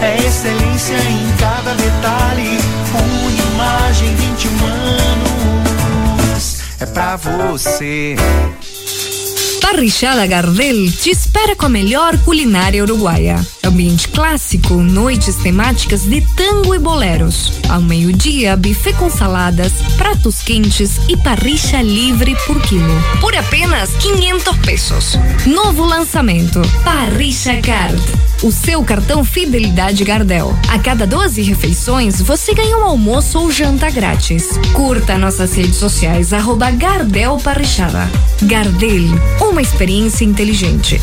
é excelência em cada detalhe. Unimagem 21 anos é pra você. Parrichada Gardel te espera com a melhor culinária uruguaia. Ambiente clássico, noites temáticas de tango e boleros. Ao meio-dia, buffet com saladas, pratos quentes e parricha livre por quilo. Por apenas 500 pesos. Novo lançamento: Parricha Gard. O seu cartão Fidelidade Gardel. A cada 12 refeições, você ganha um almoço ou janta grátis. Curta nossas redes sociais, arroba Gardel Parrichada. Gardel, uma experiência inteligente.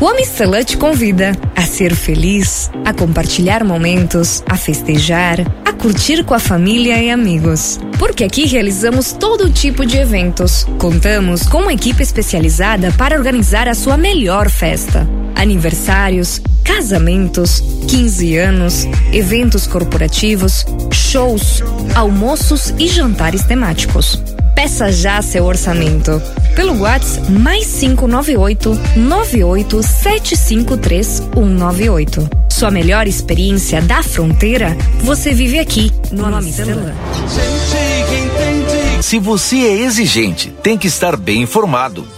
O Amistelã te convida a ser feliz, a compartilhar momentos, a festejar, a curtir com a família e amigos. Porque aqui realizamos todo tipo de eventos. Contamos com uma equipe especializada para organizar a sua melhor festa. Aniversários, casamentos, 15 anos, eventos corporativos, shows, almoços e jantares temáticos. Peça já seu orçamento pelo WhatsApp mais 598 98 753 198. Sua melhor experiência da fronteira você vive aqui no Amistelã. Se você é exigente, tem que estar bem informado.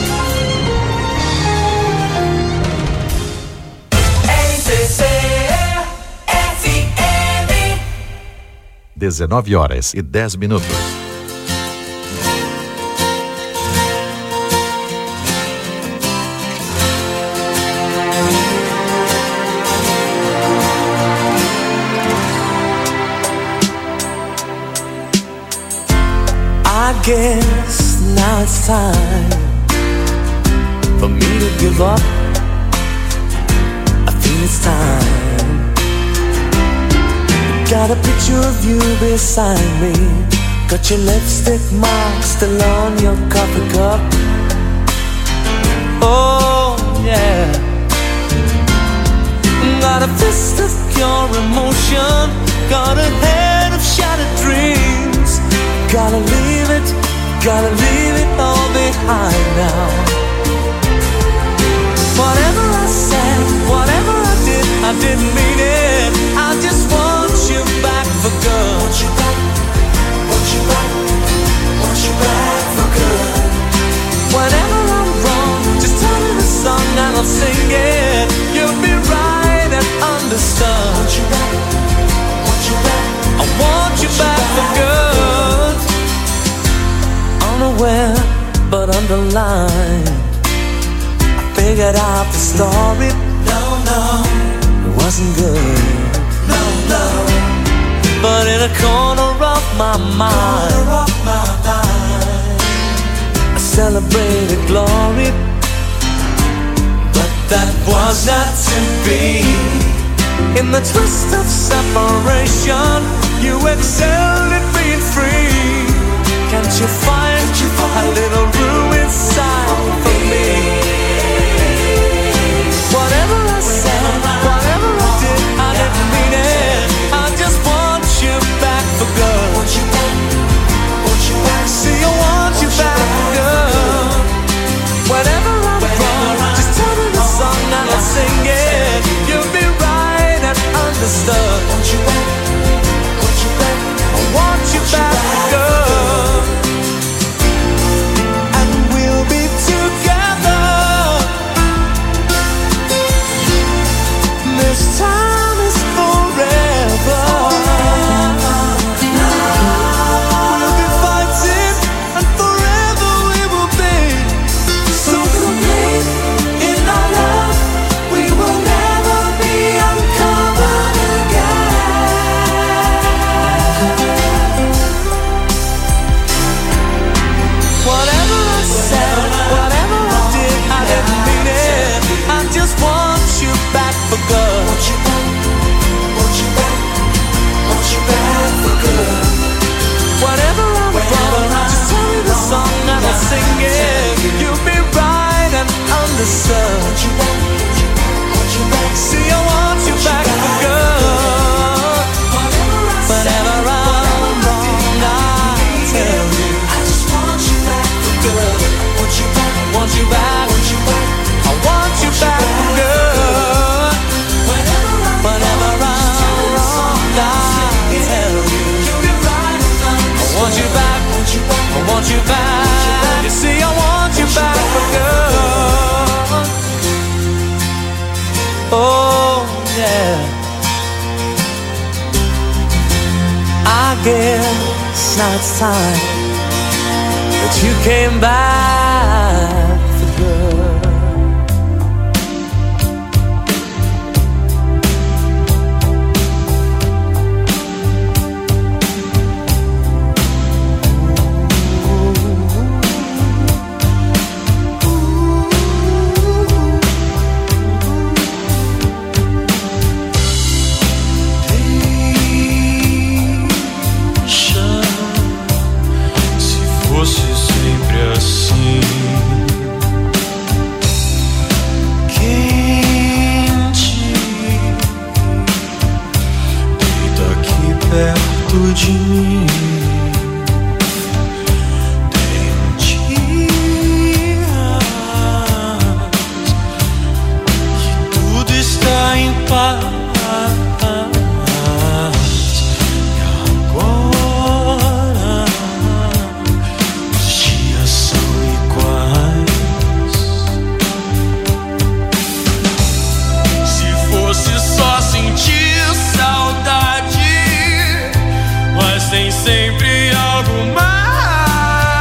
19 horas e 10 minutos. I guess now it's time for me to give up. I feel it's time. Got a picture of you beside me. Got your lipstick mark still on your coffee cup. Oh, yeah. Got a fist of pure emotion. Got a head of shattered dreams. Gotta leave it, gotta leave it all behind now. Whatever I said, whatever I did, I didn't mean it. Want you back, want you back, want you back for good. I'm wrong, just the song and I'll sing it. You'll be right and understood. Want you back, want you back, I want you back for good. Unaware, but underlined. I figured out the story. No, no, it wasn't good. No, no. But in a corner of my mind, I celebrated glory. But that was not to be. In the twist of separation, you excelled at being free.